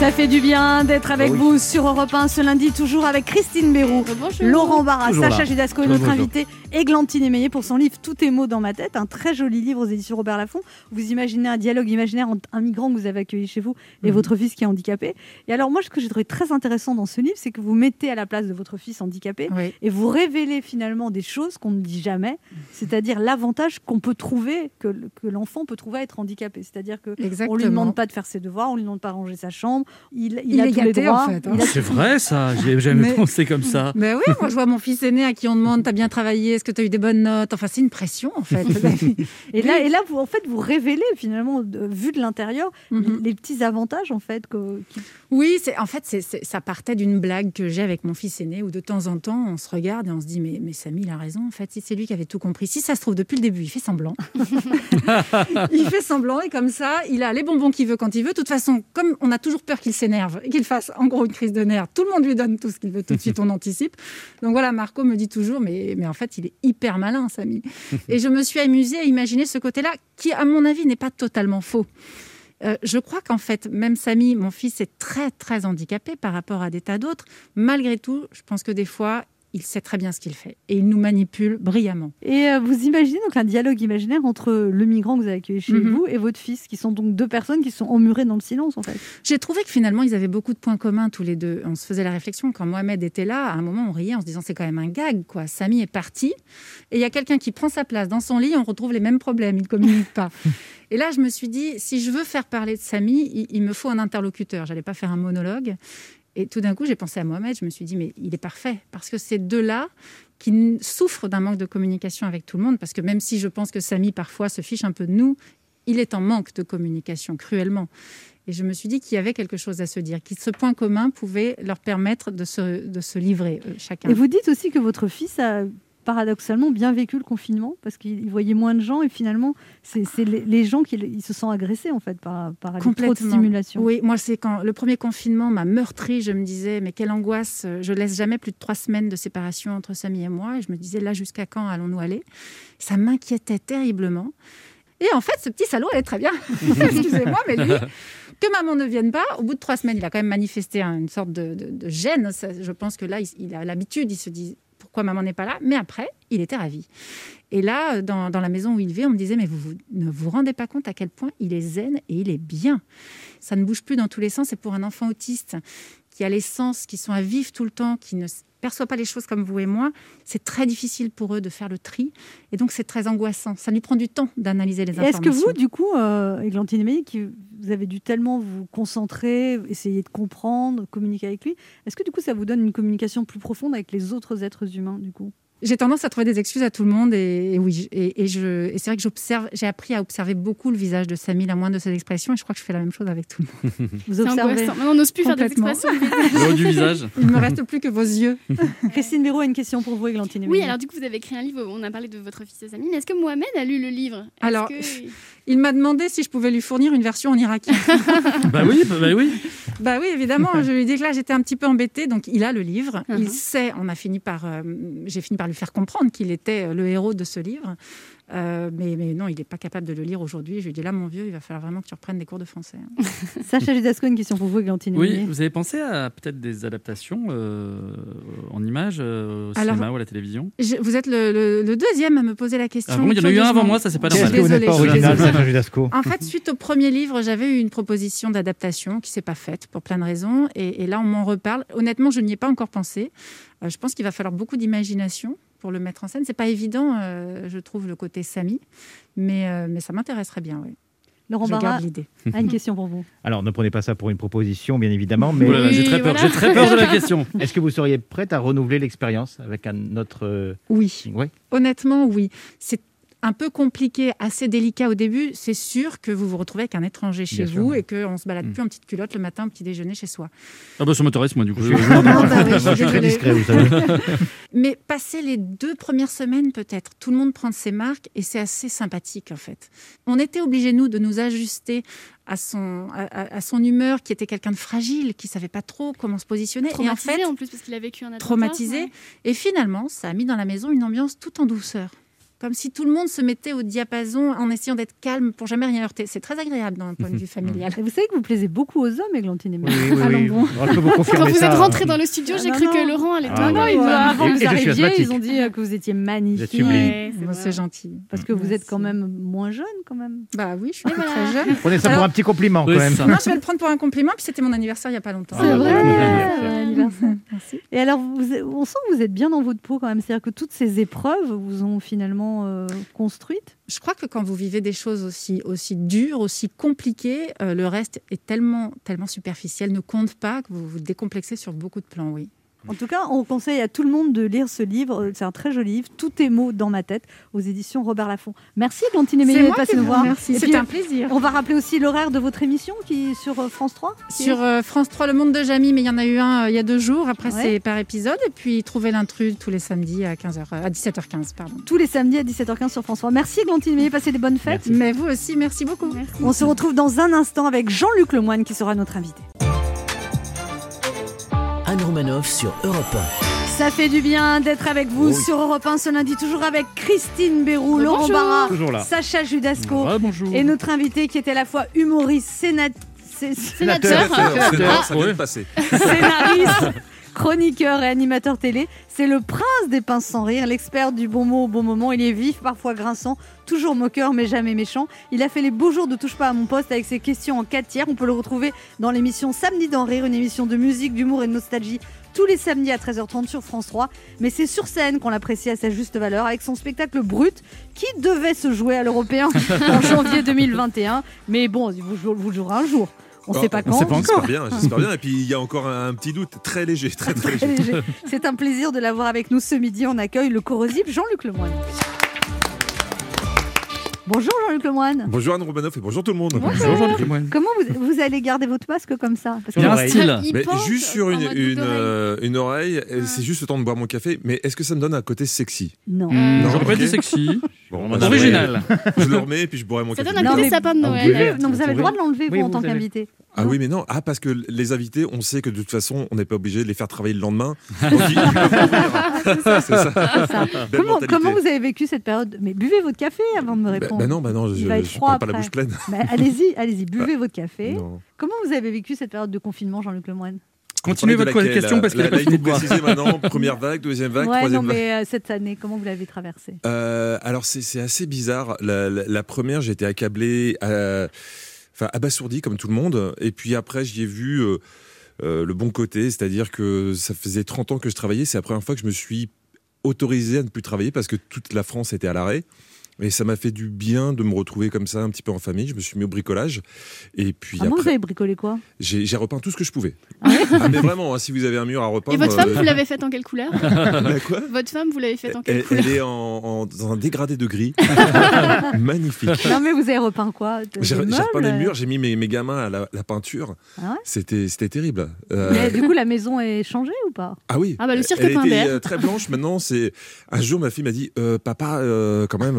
Ça fait du bien d'être avec Oh oui. vous sur Europe 1 ce lundi, toujours avec Christine Bérou, Bonjour. Laurent Barra, Sacha. Judasco notre bonjour. invité Églantine Émeillé pour son livre Tout est mots dans ma tête, un très joli livre aux éditions Robert Laffont. Vous imaginez un dialogue imaginaire entre un migrant que vous avez accueilli chez vous et Mhm. votre fils qui est handicapé. Et alors moi, ce que j'ai trouvé très intéressant dans ce livre, c'est que vous mettez à la place de votre fils handicapé Oui. et vous révélez finalement des choses qu'on ne dit jamais, c'est-à-dire l'avantage qu'on peut trouver, que, que l'enfant peut trouver à être handicapé. C'est-à-dire que Exactement. on lui demande pas de faire ses devoirs, on lui demande pas de ranger sa chambre, il, il, Il a est tous les gâté, droits. en fait, hein. C'est vrai ça, j'y ai jamais Mais- pensé comme ça. Mais oui, moi je vois mon fils aîné à qui on demande T'as bien travaillé Est-ce que tu as eu des bonnes notes? Enfin, c'est une pression en fait. Et là, et là, vous, en fait, vous révélez finalement, vu de l'intérieur, Mhm. les petits avantages en fait que, qui- Oui, en fait, ça partait d'une blague que j'ai avec mon fils aîné où de temps en temps, on se regarde et on se dit Mais, mais Samy, il a raison, en fait, si c'est lui qui avait tout compris. Si ça se trouve, depuis le début, il fait semblant. il fait semblant et comme ça, il a les bonbons qu'il veut quand il veut. De toute façon, comme on a toujours peur qu'il s'énerve qu'il fasse en gros une crise de nerfs, tout le monde lui donne tout ce qu'il veut tout de suite, on anticipe. Donc voilà, Marco me dit toujours Mais, mais en fait, il hyper malin, Samy. et je me suis amusée à imaginer ce côté-là qui, à mon avis, n'est pas totalement faux. Euh, je crois qu'en fait, même Samy, mon fils, est très, très handicapé par rapport à des tas d'autres. Malgré tout, je pense que des fois, il sait très bien ce qu'il fait et il nous manipule brillamment. Et euh, vous imaginez donc un dialogue imaginaire entre le migrant que vous avez accueilli chez Mhm. vous et votre fils, qui sont donc deux personnes qui sont emmurées dans le silence en fait. J'ai trouvé que finalement, ils avaient beaucoup de points communs tous les deux. On se faisait la réflexion quand Mohamed était là. À un moment, on riait en se disant c'est quand même un gag, quoi. Samy est parti et il y a quelqu'un qui prend sa place dans son lit. On retrouve les mêmes problèmes. Il ne communique pas. et là, je me suis dit si je veux faire parler de Samy, il, il me faut un interlocuteur. J'allais pas faire un monologue. Et tout d'un coup, j'ai pensé à Mohamed. Je me suis dit mais il est parfait parce que ces deux-là qui souffrent d'un manque de communication avec tout le monde. Parce que même si je pense que Samy parfois se fiche un peu de nous, il est en manque de communication cruellement. Et je me suis dit qu'il y avait quelque chose à se dire, que ce point commun pouvait leur permettre de se, de se livrer euh, chacun. Et vous dites aussi que votre fils a paradoxalement bien vécu le confinement parce qu'il il voyait moins de gens et finalement c'est c'est les, les gens qui ils se sentent agressés en fait par, par les trop de Complètement. stimulation. Oui, moi, c'est quand le premier confinement m'a meurtri. Je me disais, mais quelle angoisse. euh, Je laisse jamais plus de trois semaines de séparation entre Samy et moi. Et je me disais, là, jusqu'à quand allons-nous aller? Ça m'inquiétait terriblement. Et en fait, ce petit salaud allait très bien. Excusez-moi, mais lui, que maman ne vienne pas, au bout de trois semaines, il a quand même manifesté un- une sorte de, de- de gêne. Je pense que là, il, il a l'habitude, il se dit pourquoi maman n'est pas là. Mais après, il était ravi. Et là, dans, dans la maison où il vit, on me disait, mais vous, vous ne vous rendez pas compte à quel point il est zen et il est bien. Ça ne bouge plus dans tous les sens. Et pour un enfant autiste qui a les sens qui sont à vif tout le temps, qui ne perçoit pas les choses comme vous et moi, c'est très difficile pour eux de faire le tri. Et donc, c'est très angoissant. Ça lui prend du temps d'analyser les informations. Est-ce que vous, du coup, euh, Églantine qui vous avez dû tellement vous concentrer, essayer de comprendre, communiquer avec lui, est-ce que du coup ça vous donne une communication plus profonde avec les autres êtres humains du coup? J'ai tendance à trouver des excuses à tout le monde et, et oui, et, et je, et c'est vrai que j'observe, j'ai appris à observer beaucoup le visage de Samy, la moindre de ses expressions, et je crois que je fais la même chose avec tout le monde. Vous observez on n'ose plus faire des expressions. Le haut du visage. Il ne me reste plus que vos yeux. Christine Béraud a une question pour vous, Églantine Oui, alors du coup, vous avez écrit un livre, on a parlé de votre fils Samy, mais est-ce que Mohamed a lu le livre? Alors, que- Il m'a demandé si je pouvais lui fournir une version en irakien. bah oui, bah, oui. Bah oui, évidemment. Je lui ai dit que là, j'étais un petit peu embêtée. Donc, il a le livre. Il sait, on a fini par, euh, j'ai fini par lui faire comprendre qu'il était euh, le héros de ce livre. Euh, mais, mais non, il n'est pas capable de le lire aujourd'hui. Je lui ai dit, là, mon vieux, il va falloir vraiment que tu reprennes des cours de français. hein. Sacha Judasco, une question pour vous, Églantine Oui, vous avez pensé à peut-être des adaptations euh, en images euh, au Alors, cinéma ou à la télévision? Je- vous êtes le, le- le deuxième à me poser la question. Ah bon, il y en a eu un avant moi, ça c'est pas normal. que vous n'êtes pas original. Sacha Judasco? En fait, suite au premier livre, j'avais eu une proposition d'adaptation qui s'est pas faite pour plein de raisons. Et, et là, on m'en reparle. Honnêtement, je n'y ai pas encore pensé. Euh, je pense qu'il va falloir beaucoup d'imagination pour le mettre en scène. C'est pas évident, euh, je trouve, le côté Samy. Mais, euh, mais ça m'intéresserait bien, oui. Laurent Je Barra garde l'idée. a une question pour vous. Alors, ne prenez pas ça pour une proposition, bien évidemment, mais Oh j'ai Oui, très voilà. très peur de la question. est-ce que vous seriez prête à renouveler l'expérience avec un autre... euh, Oui. Ouais. Honnêtement, oui. C'est un peu compliqué, assez délicat au début, c'est sûr que vous vous retrouvez avec un étranger chez Bien sûr, vous ouais. et qu'on se balade Mm. plus en petite culotte le matin au petit déjeuner chez soi. Ah bah ça m'intéresse moi du coup. Je- bah oui, suis très discret, vous savez. Mais passer les deux premières semaines, peut-être, tout le monde prend ses marques et c'est assez sympathique en fait. On était obligés, nous, de nous ajuster à son, à, son humeur, qui était quelqu'un de fragile, qui savait pas trop comment se positionner. Et en Traumatisé fait, en plus parce qu'il a vécu un attentat. traumatisé. ouais. Et finalement, ça a mis dans la maison une ambiance tout en douceur. Comme si tout le monde se mettait au diapason en essayant d'être calme pour jamais rien heurter. C'est très agréable d'un point de vue familial. Et vous savez que vous plaisez beaucoup aux hommes, Églantine et Oui, Mélanie. oui, oui. Allons oui. bon. Vous Quand vous ça. êtes rentrés dans le studio, Ah, j'ai non, cru non. que Laurent allait Ah, Non, ouais. avant que vous arriviez, ils ont dit euh, que vous étiez magnifique. Ouais, c'est gentil. Parce que vous êtes quand même moins jeune, quand même. Bah oui, je suis voilà. très jeune. Prenez ça pour un petit compliment quand même. ça. Non, je vais le prendre pour un compliment, puis c'était mon anniversaire il n'y a pas longtemps. C'est Ah, vrai. Et alors, vous, on sent que vous êtes bien dans votre peau quand même. C'est-à-dire que toutes ces épreuves vous ont finalement euh, construite? Je crois que quand vous vivez des choses aussi, dures, aussi compliquées, euh, le reste est tellement, tellement superficiel, ne compte pas que vous vous décomplexez sur beaucoup de plans, oui. En tout cas, on conseille à tout le monde de lire ce livre. Euh, C'est un très joli livre. Tout est mots dans ma tête aux éditions Robert Laffont. Merci, Glantine Mélie, d'être passée nous voir. Merci, c'est un plaisir. On va rappeler aussi l'horaire de votre émission qui est sur euh, France 3. qui est- Sur euh, France 3, Le Monde de Jamie, mais il y en a eu un euh, il y a deux jours. Après, Ouais. c'est par épisode. Et puis, Trouver l'intrus tous les samedis à, 15h, à 17h15. Pardon. tous les samedis à 17h15 sur France 3. Merci, Glantine Mélie. Passez des bonnes fêtes. Merci. Mais vous aussi, merci beaucoup. Merci. On se retrouve dans un instant avec Jean-Luc Lemoine qui sera notre invité. Anne Romanoff sur Europe Ça fait du bien d'être avec vous Oui. sur Europe 1 ce lundi, toujours avec Christine Béroux, Laurent Bonjour. Barra. Sacha Judasco Ah, et notre invité qui est à la fois humoriste, sénat... sé- Sénateur. Ah, ça vient ouais. de passer. scénariste, chroniqueur et animateur télé. C'est le prince des pinces sans rire, l'expert du bon mot au bon moment. Il est vif, parfois grinçant, toujours moqueur mais jamais méchant. Il a fait les beaux jours de Touche pas à mon poste avec ses questions en 4 tiers. On peut le retrouver dans l'émission Samedi d'en rire, une émission de musique, d'humour et de nostalgie tous les samedis à 13h30 sur France 3. Mais c'est sur scène qu'on l'apprécie à sa juste valeur avec son spectacle Brut qui devait se jouer à l'Européen en janvier 2021. Mais bon, vous le jouerez un jour. On ne Oh, sait pas on quand. sait pas J'espère encore. bien, j'espère bien. Et puis il y a encore un, un petit doute très léger, très très léger. Très léger. C'est un plaisir de l'avoir avec nous ce midi. On accueille le corrosif Jean-Luc Lemoine. Bonjour Jean-Luc Lemoine. Bonjour Anne Romanoff et bonjour tout le monde. Bonjour Jean-Luc Lemoyne. Comment vous, vous allez garder votre masque comme ça Parce que Il y a un style. Mais juste sur une, euh, une oreille, et c'est juste le temps de boire mon café. Mais est-ce que ça me donne un côté sexy Non. Hmm, Non, J'aurais pas été sexy. Bon, Original. Je le remets et puis je boirai mon Ça café. donne un Non, côté sapin de Ah, Noël. non, vous avez le droit de l'enlever Oui, vous en vous tant qu'invité. Ah oui, mais non. Ah, parce que les invités, on sait que de toute façon, on n'est pas obligé de les faire travailler le lendemain. Donc, ils- ils ça. Ça. Comment, vous avez vécu cette période? Mais buvez votre café avant de me Bah, répondre. bah non, bah non, je ne prends pas la bouche pleine. Bah, allez-y, allez-y, buvez votre café. Non. Comment vous avez vécu cette période de confinement, Jean-Luc Lemoine Continuez votre laquelle question parce qu'il La- a pas la- fini il de boire. maintenant, première vague, deuxième vague, Ouais, non, troisième vague. mais euh, cette année, comment vous l'avez traversée? Euh, alors c'est c'est assez bizarre. La, la- la première, j'ai été accablé, euh, enfin abasourdi comme tout le monde. Et puis après, j'y ai vu euh, euh, le bon côté, c'est-à-dire que ça faisait 30 ans que je travaillais. C'est la première fois que je me suis autorisé à ne plus travailler parce que toute la France était à l'arrêt. Et ça m'a fait du bien de me retrouver comme ça, un petit peu en famille. Je me suis mis au bricolage. Et puis Ah bon, vous après, avez bricolé quoi? J'ai j'ai repeint tout ce que je pouvais. Ah ouais ah, mais vraiment, hein, si vous avez un mur à repeindre. Et votre femme, euh, vous l'avez faite en quelle couleur? Bah, quoi? Votre femme, vous l'avez faite en quelle elle, couleur? elle est en, en- dans un dégradé de gris. Magnifique. Non, mais vous avez repeint quoi? Des J'ai j'ai repeint les murs, j'ai mis mes, mes gamins à la, la peinture. Ah ouais? C'était c'était terrible. Euh, Mais du coup, la maison est changée ou pas? Ah oui. Ah bah, le cirque Elle était euh, très blanche. Maintenant, c'est un jour ma fille m'a dit euh, papa euh, quand même,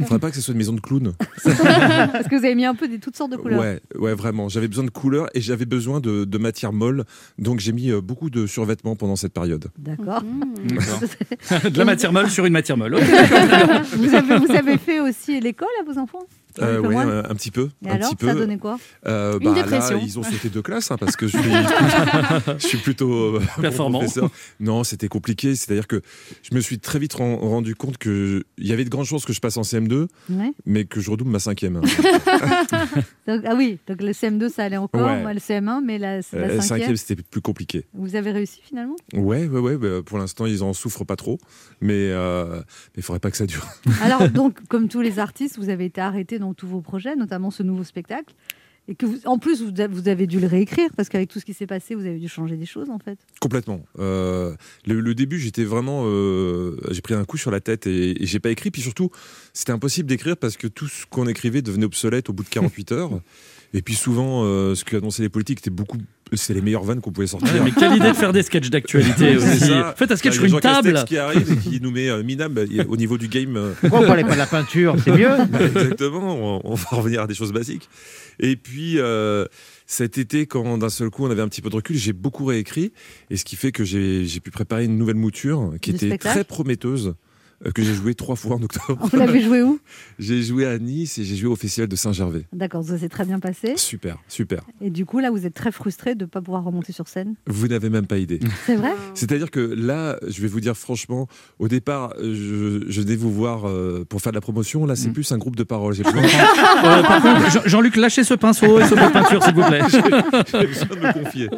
euh, faudrait pas que ce soit une maison de clown. Parce que vous avez mis un peu des toutes sortes de couleurs. Ouais, ouais, vraiment. J'avais besoin de couleurs et j'avais besoin de, de matière molle. Donc j'ai mis euh, beaucoup de survêtements pendant cette période. D'accord. Mmh. De la matière molle sur une matière molle. Vous, avez, vous avez fait aussi l'école à vos enfants Euh, ouais, Lemoine un, un petit peu. Et un alors, petit peu. ça donnait quoi Euh, Une bah, dépression. Là, ils ont sauté deux classes hein, parce que je suis, je suis plutôt euh, bon Performant. Non, c'était compliqué. C'est-à-dire que je me suis très vite ren- rendu compte que il y avait de grandes chances que je passe en CM2, Ouais. mais que je redouble ma cinquième. Donc, Ah oui, donc le CM2 ça allait encore, Ouais. moi, le CM1, mais la, la Euh, cinquième, c'était plus compliqué. vous avez réussi finalement? Ouais, ouais, ouais. bah, pour l'instant, ils en souffrent pas trop, mais euh, mais il faudrait pas que ça dure. Alors donc, comme tous les artistes, vous avez été arrêté dans tous vos projets, notamment ce nouveau spectacle. Et que vous, en plus, vous, avez dû le réécrire parce qu'avec tout ce qui s'est passé, vous avez dû changer des choses en fait. Complètement. Euh, le, le début, j'étais vraiment, euh, j'ai pris un coup sur la tête et, et j'ai pas écrit. Puis surtout, c'était impossible d'écrire parce que tout ce qu'on écrivait devenait obsolète au bout de 48 heures. Et puis souvent, euh, ce que annonçaient les politiques, c'était beaucoup, c'est les meilleures vannes qu'on pouvait sortir. Ouais, mais quelle idée de faire des sketchs d'actualité aussi. Faites un sketch sur une Jean Castex table. qui arrive et qui nous met euh, minable bah, au niveau du game. euh, Pourquoi on parlait pas de la peinture? C'est mieux? Bah, exactement, on, on va revenir à des choses basiques. Et puis euh, cet été, quand d'un seul coup on avait un petit peu de recul, j'ai beaucoup réécrit, et ce qui fait que j'ai j'ai pu préparer une nouvelle mouture qui Du était spectacle? très prometteuse. Euh, Que j'ai joué trois fois en octobre. Vous l'avez joué où? J'ai joué à Nice et j'ai joué au Festival de Saint-Gervais. D'accord, ça s'est très bien passé. Super, super. Et du coup, là, vous êtes très frustré de ne pas pouvoir remonter sur scène? Vous n'avez même pas idée. C'est vrai? C'est-à-dire que là, je vais vous dire franchement, au départ, je, je venais vous voir euh, pour faire de la promotion. Là, Mm. c'est plus un groupe de parole. J'ai besoin, Euh, par contre, Jean- Jean-Luc, lâchez ce pinceau et ce pot de peinture, s'il vous plaît. j'ai besoin de me confier.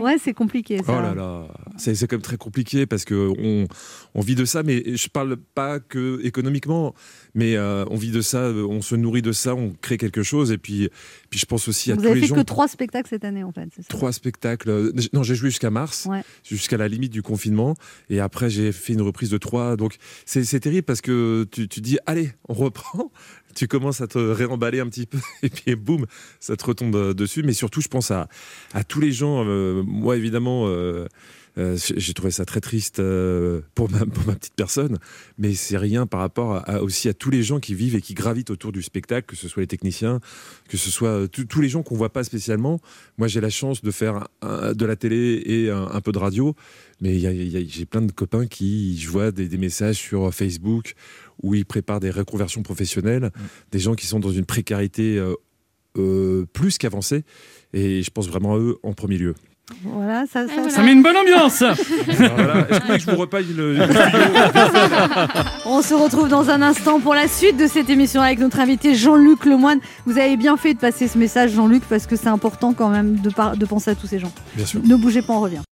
Ouais, c'est compliqué ça. Oh là là, c'est même très compliqué parce que on, on vit de ça, mais je parle pas que économiquement, mais euh, on vit de ça, euh, on se nourrit de ça, on crée quelque chose, et puis, puis je pense aussi à Vous tous avez les fait gens. que trois spectacles cette année en fait. ça? Trois spectacles. euh, Non, j'ai joué jusqu'à mars, Ouais. jusqu'à la limite du confinement, et après j'ai fait une reprise de trois. Donc c'est c'est terrible parce que tu, tu dis allez, on reprend. Tu commences à te réemballer un petit peu et puis boum, ça te retombe euh, dessus. Mais surtout, je pense à, tous les gens. euh, moi, évidemment, euh, j'ai trouvé ça très triste pour, ma, petite personne, mais c'est rien par rapport aussi à tous les gens qui vivent et qui gravitent autour du spectacle, que ce soit les techniciens, que ce soit tous les gens qu'on voit pas spécialement. Moi, j'ai la chance de faire de la télé et un, peu de radio, mais j'ai plein de copains qui, je vois des messages sur Facebook où ils préparent des reconversions professionnelles, des gens qui sont dans une précarité euh, euh, plus qu'avancée, et je pense vraiment à eux en premier lieu. Voilà, ça, ça, voilà. Ça met une bonne ambiance. Voilà. Est-ce que je vous repaille le, le On se retrouve dans un instant pour la suite de cette émission avec notre invité Jean-Luc Lemoine. Vous avez bien fait de passer ce message, Jean-Luc, parce que c'est important quand même de, par- de penser à tous ces gens. Bien sûr. Ne bougez pas, on revient.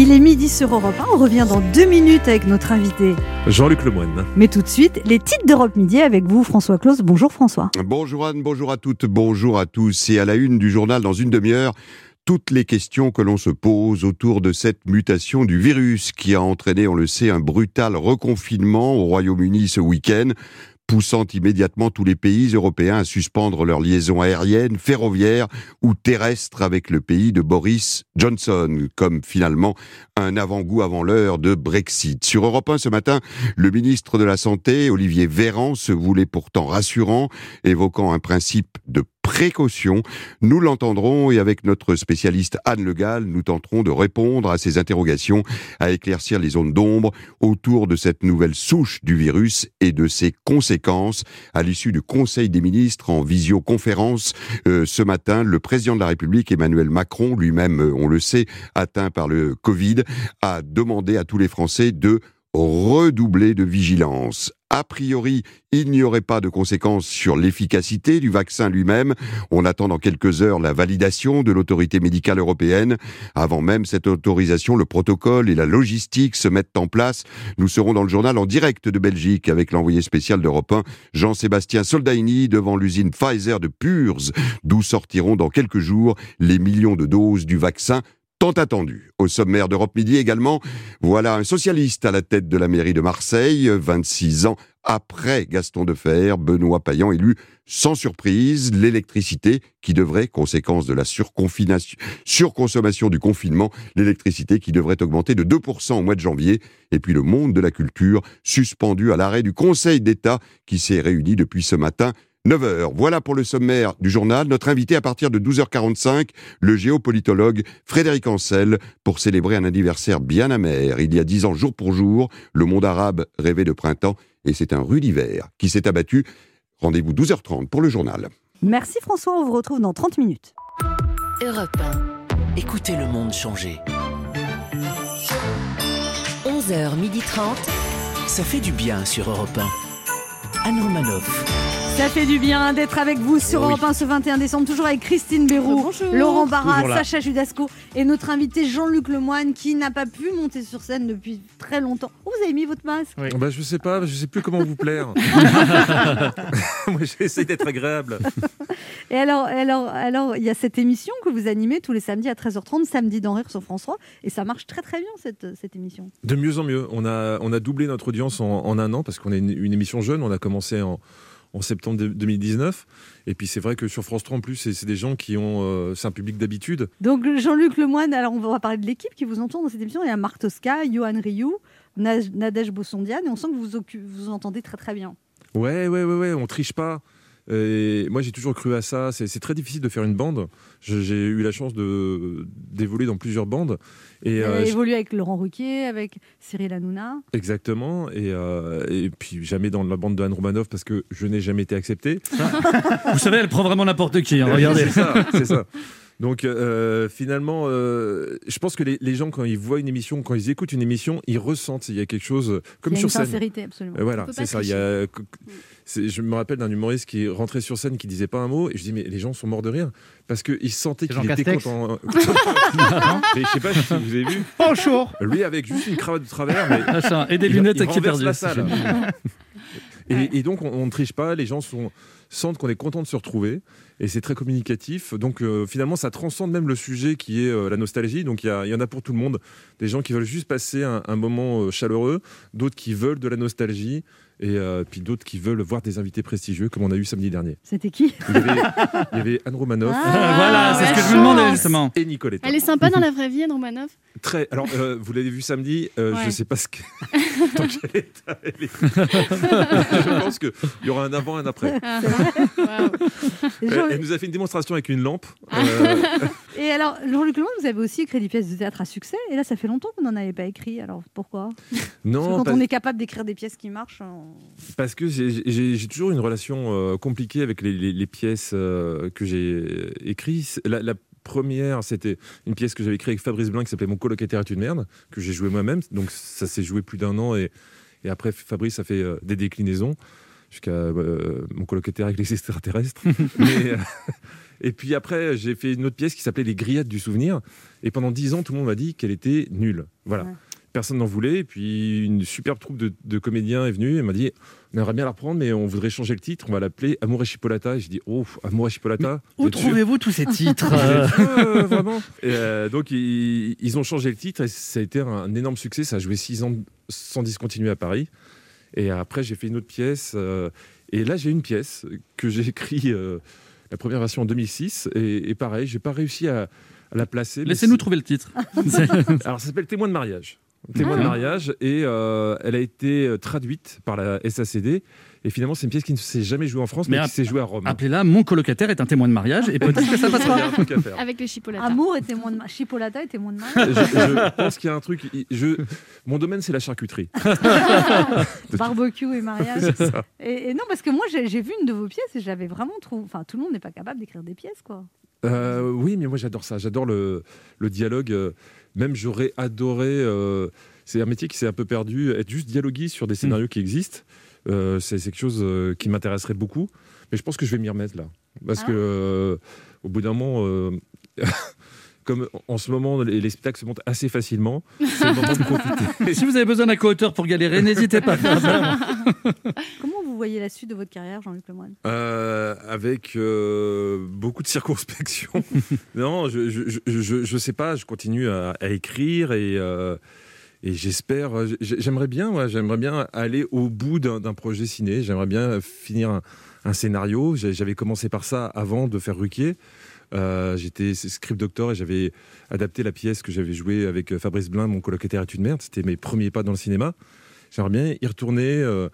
Il est midi sur Europe 1. On revient dans deux minutes avec notre invité. Jean-Luc Lemoine. Mais tout de suite, les titres d'Europe Midi avec vous, François Claus. Bonjour François. Bonjour Anne, bonjour à toutes, bonjour à tous. Et à la une du journal dans une demi-heure, toutes les questions que l'on se pose autour de cette mutation du virus qui a entraîné, on le sait, un brutal reconfinement au Royaume-Uni ce week-end poussant immédiatement tous les pays européens à suspendre leurs liaisons aériennes, ferroviaires ou terrestres avec le pays de Boris Johnson, comme finalement un avant-goût avant l'heure de Brexit. Sur Europe 1 ce matin, le ministre de la Santé, Olivier Véran, se voulait pourtant rassurant, évoquant un principe de précaution. Nous l'entendrons et avec notre spécialiste Anne Le Gall, nous tenterons de répondre à ces interrogations, à éclaircir les zones d'ombre autour de cette nouvelle souche du virus et de ses conséquences. À l'issue du Conseil des ministres en visioconférence euh, ce matin, le président de la République, Emmanuel Macron, lui-même, euh, on le sait, atteint par le Covid, a demandé à tous les Français de redoubler de vigilance. A priori, il n'y aurait pas de conséquences sur l'efficacité du vaccin lui-même. On attend dans quelques heures la validation de l'autorité médicale européenne. Avant même cette autorisation, le protocole et la logistique se mettent en place. Nous serons dans le journal en direct de Belgique avec l'envoyé spécial d'Europe 1, Jean-Sébastien Soldaini, devant l'usine Pfizer de Purs, d'où sortiront dans quelques jours les millions de doses du vaccin tant attendu. Au sommaire d'Europe Midi également, voilà un socialiste à la tête de la mairie de Marseille, 26 ans après Gaston Defer, Benoît Payan élu sans surprise, l'électricité qui devrait, conséquence de la surconsommation du confinement, l'électricité qui devrait augmenter de 2% au mois de janvier, et puis le monde de la culture suspendu à l'arrêt du Conseil d'État qui s'est réuni depuis ce matin 9h. Voilà pour le sommaire du journal. Notre invité à partir de 12h45, le géopolitologue Frédéric Ancel, pour célébrer un anniversaire bien amer. Il y a dix ans, jour pour jour, le monde arabe rêvait de printemps et c'est un rude hiver qui s'est abattu. Rendez-vous 12h30 pour le journal. Merci François, on vous retrouve dans 30 minutes. Europe 1. Écoutez le monde changer. 11h30. Ça fait du bien sur Europe 1. Anne Romanoff. Ça fait du bien d'être avec vous sur Europe 1 ce 21 décembre, toujours avec Christine Béroux, Laurent Barra. Sacha Judasco et notre invité Jean-Luc Lemoine qui n'a pas pu monter sur scène depuis très longtemps. Oh, vous avez mis votre masque Bah, je sais pas, je sais plus comment vous plaire. Moi, j'essaie d'être agréable. Et alors, alors, alors, il y a cette émission que vous animez tous les samedis à 13h30, samedi dans Rire sur France 3, et ça marche très très bien cette, cette émission. De mieux en mieux. On a, on a doublé notre audience en, en un an parce qu'on est une, une émission jeune. On a commencé en, en septembre de- 2019. Et puis c'est vrai que sur France 3 en plus, c'est des gens qui ont. euh, c'est un public d'habitude. Donc Jean-Luc Lemoine, alors on va parler de l'équipe qui vous entoure dans cette émission. Il y a Marc Tosca, Johan Rioux, Nadège Bossondiane, et on sent que vous vous entendez très très bien. Ouais, ouais, ouais, ouais, on triche pas. Et moi, j'ai toujours cru à ça. C'est très difficile de faire une bande. J'ai eu la chance de d'évoluer dans plusieurs bandes. Et Elle a euh, évolué avec Laurent Ruquier, avec Cyril Hanouna. exactement. Et, euh, et puis jamais dans la bande de Anne Romanoff parce que je n'ai jamais été accepté. Vous savez, elle prend vraiment n'importe qui. hein, regardez. C'est ça. Donc euh, finalement, euh, je pense que les, les gens quand ils voient une émission, quand ils écoutent une émission, ils ressentent il y a quelque chose comme il y a sur une scène. sincérité, absolument. Euh, Voilà, c'est ça. Il y a, c'est- je me rappelle d'un humoriste qui rentrait sur scène, qui disait pas un mot, et je dis mais les gens sont morts de rire parce qu'ils sentaient qu'il était content. je sais pas si vous avez vu. Bonjour Lui avec juste une cravate de travers, mais Machin, Et des il- lunettes il qui perdu. la salle. Et, et donc on, on ne triche pas, les gens sont, sentent qu'on est content de se retrouver et c'est très communicatif. Donc euh, finalement ça transcende même le sujet qui est euh, la nostalgie. Donc il y, y en a pour tout le monde. Des gens qui veulent juste passer un, un moment euh, chaleureux, d'autres qui veulent de la nostalgie et euh, puis d'autres qui veulent voir des invités prestigieux comme on a eu samedi dernier. C'était qui Il y avait, il y avait Anne Romanoff Ah, voilà, c'est ce que je me demandais justement. et Nicoletta. Elle est sympa dans la vraie vie, Anne Romanoff. Très. Alors, euh, vous l'avez vu samedi. euh, Ouais. Je sais pas ce que. dans quel état elle est. je pense qu'il y aura un avant, un après. Ah. Et Elle, nous a fait une démonstration avec une lampe. Euh, Et alors, Jean-Luc Lemoine, vous avez aussi écrit des pièces de théâtre à succès, et là, ça fait longtemps que vous n'en avez pas écrit. Alors pourquoi? Parce que non, quand on est capable d'écrire des pièces qui marchent, on- parce que j'ai- toujours une relation euh, compliquée avec les, les- les pièces euh, que j'ai écrites. La, la première, c'était une pièce que j'avais écrite avec Fabrice Blin qui s'appelait Mon colocataire est une merde, que j'ai joué moi-même. Donc ça s'est joué plus d'un an et, et après Fabrice a fait euh, des déclinaisons jusqu'à euh, Mon colocataire avec les extraterrestres. Mais, euh, et puis après, j'ai fait une autre pièce qui s'appelait Les grillades du souvenir. Et pendant dix ans, tout le monde m'a dit qu'elle était nulle. Voilà. Ouais. Personne n'en voulait. Et puis une superbe troupe de, de comédiens est venue et m'a dit on aimerait bien la reprendre, mais on voudrait changer le titre. On va l'appeler Amour et Chipolata. Et je dis oh, Amour et Chipolata. Où trouvez-vous tous ces titres euh, euh, vraiment Et, euh, Donc ils, ils ont changé le titre et ça a été un énorme succès. Ça a joué six ans sans discontinuer à Paris. Et après, j'ai fait une autre pièce. euh, et là, j'ai une pièce que j'ai écrite, euh, la première version en 2006. Et, et pareil, j'ai pas réussi à, à la placer. Laissez-nous trouver le titre. Alors, ça s'appelle Témoin de mariage. Témoin de mariage. Et euh, elle a été euh, traduite par la SACD. Et finalement, c'est une pièce qui ne s'est jamais jouée en France, mais, Mais qui s'est jouée à Rome. Appelez-la Mon colocataire est un témoin de mariage et peut-être que ça Il y a passera. un truc à faire. Avec le chipolata. Amour et témoin de. Chipolata et témoin de mariage. je pense qu'il y a un truc. Je, mon domaine, c'est la charcuterie. Barbecue et mariage. C'est ça. Et, et non, parce que moi, j'ai vu une de vos pièces et j'avais vraiment trouvé. Enfin, tout le monde n'est pas capable d'écrire des pièces, quoi. Euh, oui, mais moi j'adore ça. J'adore le, le dialogue. euh, Même j'aurais adoré. euh, c'est un métier qui s'est un peu perdu. Être juste dialoguiste sur des scénarios qui existent, euh, c'est quelque chose euh, qui m'intéresserait beaucoup. Mais je pense que je vais m'y remettre là. Parce Ah. que euh, au bout d'un moment. euh, Comme en ce moment, les, les spectacles se montent assez facilement, c'est le moment de profiter. Si vous avez besoin d'un co-auteur pour galérer, n'hésitez pas à faire ça. Comment vous voyez la suite de votre carrière, Jean-Luc Lemoyne? Euh, avec euh, beaucoup de circonspection. non, je, je, je, je, je sais pas, je continue à, à écrire et, euh, et j'espère, j- j'aimerais bien, j'aimerais bien aller au bout d'un projet ciné, j'aimerais bien finir un, scénario. J'avais commencé par ça avant de faire Ruquier. Euh, J'étais script doctor et j'avais adapté la pièce que j'avais jouée avec Fabrice Blin, Mon colocataire est une merde. C'était mes premiers pas dans le cinéma. J'aimerais bien y retourner. euh,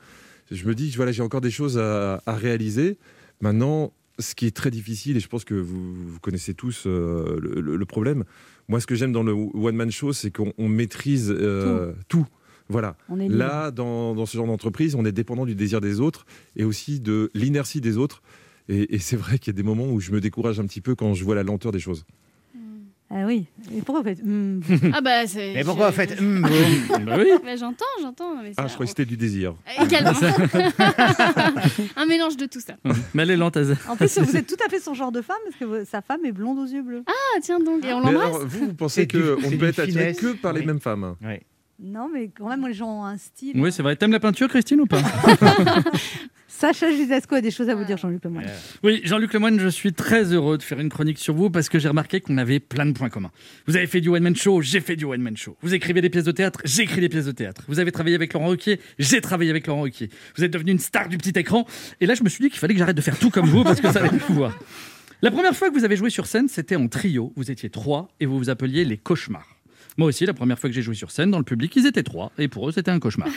je me dis voilà, j'ai encore des choses à, à réaliser. Maintenant, ce qui est très difficile, et je pense que vous, vous connaissez tous euh, le, le- le problème, moi, ce que j'aime dans le one-man show, c'est qu'on on maîtrise euh, tout. Voilà. On est libre. Là, dans, dans ce genre d'entreprise, on est dépendant du désir des autres et aussi de l'inertie des autres. Et, et c'est vrai qu'il y a des moments où je me décourage un petit peu quand je vois la lenteur des choses. Ah oui. Et pourquoi vous faites hmm Ah bah c'est. Mais pourquoi vous faites hum, Bah oui. Bah, j'entends, j'entends. mais Ah, je croyais que c'était du désir. Également. Un mélange de tout ça. Mais elle est lente. En plus, vous êtes tout à fait son genre de femme parce que sa femme est blonde aux yeux bleus. Ah tiens donc, et on l'embrasse. vous, vous pensez qu'on ne peut être attiré que par les Oui. mêmes femmes? Non, mais quand même, les gens ont un style. Oui, c'est vrai. T'aimes la peinture, Christine, ou pas? Sacha a des choses à vous dire, Jean-Luc Lemoyne. Oui, Jean-Luc Lemoyne, je suis très heureux de faire une chronique sur vous parce que j'ai remarqué qu'on avait plein de points communs. Vous avez fait du one-man show, j'ai fait du one-man show. Vous écrivez des pièces de théâtre, j'écris des pièces de théâtre. Vous avez travaillé avec Laurent Ruquier, j'ai travaillé avec Laurent Ruquier. Vous êtes devenu une star du petit écran. Et là, je me suis dit qu'il fallait que j'arrête de faire tout comme vous parce que ça allait plus pouvoir. La première fois que vous avez joué sur scène, c'était en trio. Vous étiez trois et vous vous appeliez les cauchemars. Moi aussi, la première fois que j'ai joué sur scène, dans le public, ils étaient trois, et pour eux, c'était un cauchemar.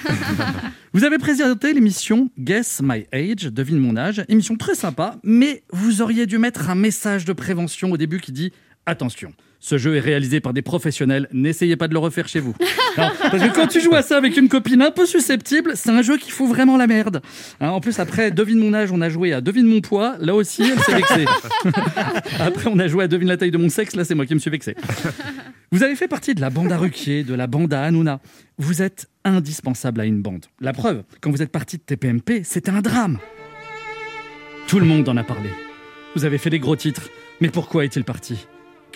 vous avez présenté l'émission Guess My Age, devine mon âge, émission très sympa, mais vous auriez dû mettre un message de prévention au début qui dit Attention, ce jeu est réalisé par des professionnels, n'essayez pas de le refaire chez vous. Parce que quand tu joues à ça avec une copine un peu susceptible, c'est un jeu qui fout vraiment la merde. Hein, en plus, après Devine mon âge, on a joué à Devine mon poids, là aussi, elle s'est vexée. Après, on a joué à Devine la taille de mon sexe. Là, c'est moi qui me suis vexé. Vous avez fait partie de la bande à Ruquier, de la bande à Hanouna. Vous êtes indispensable à une bande. La preuve, quand vous êtes parti de TPMP, c'était un drame. Tout le monde en a parlé. Vous avez fait des gros titres. Mais pourquoi est-il parti?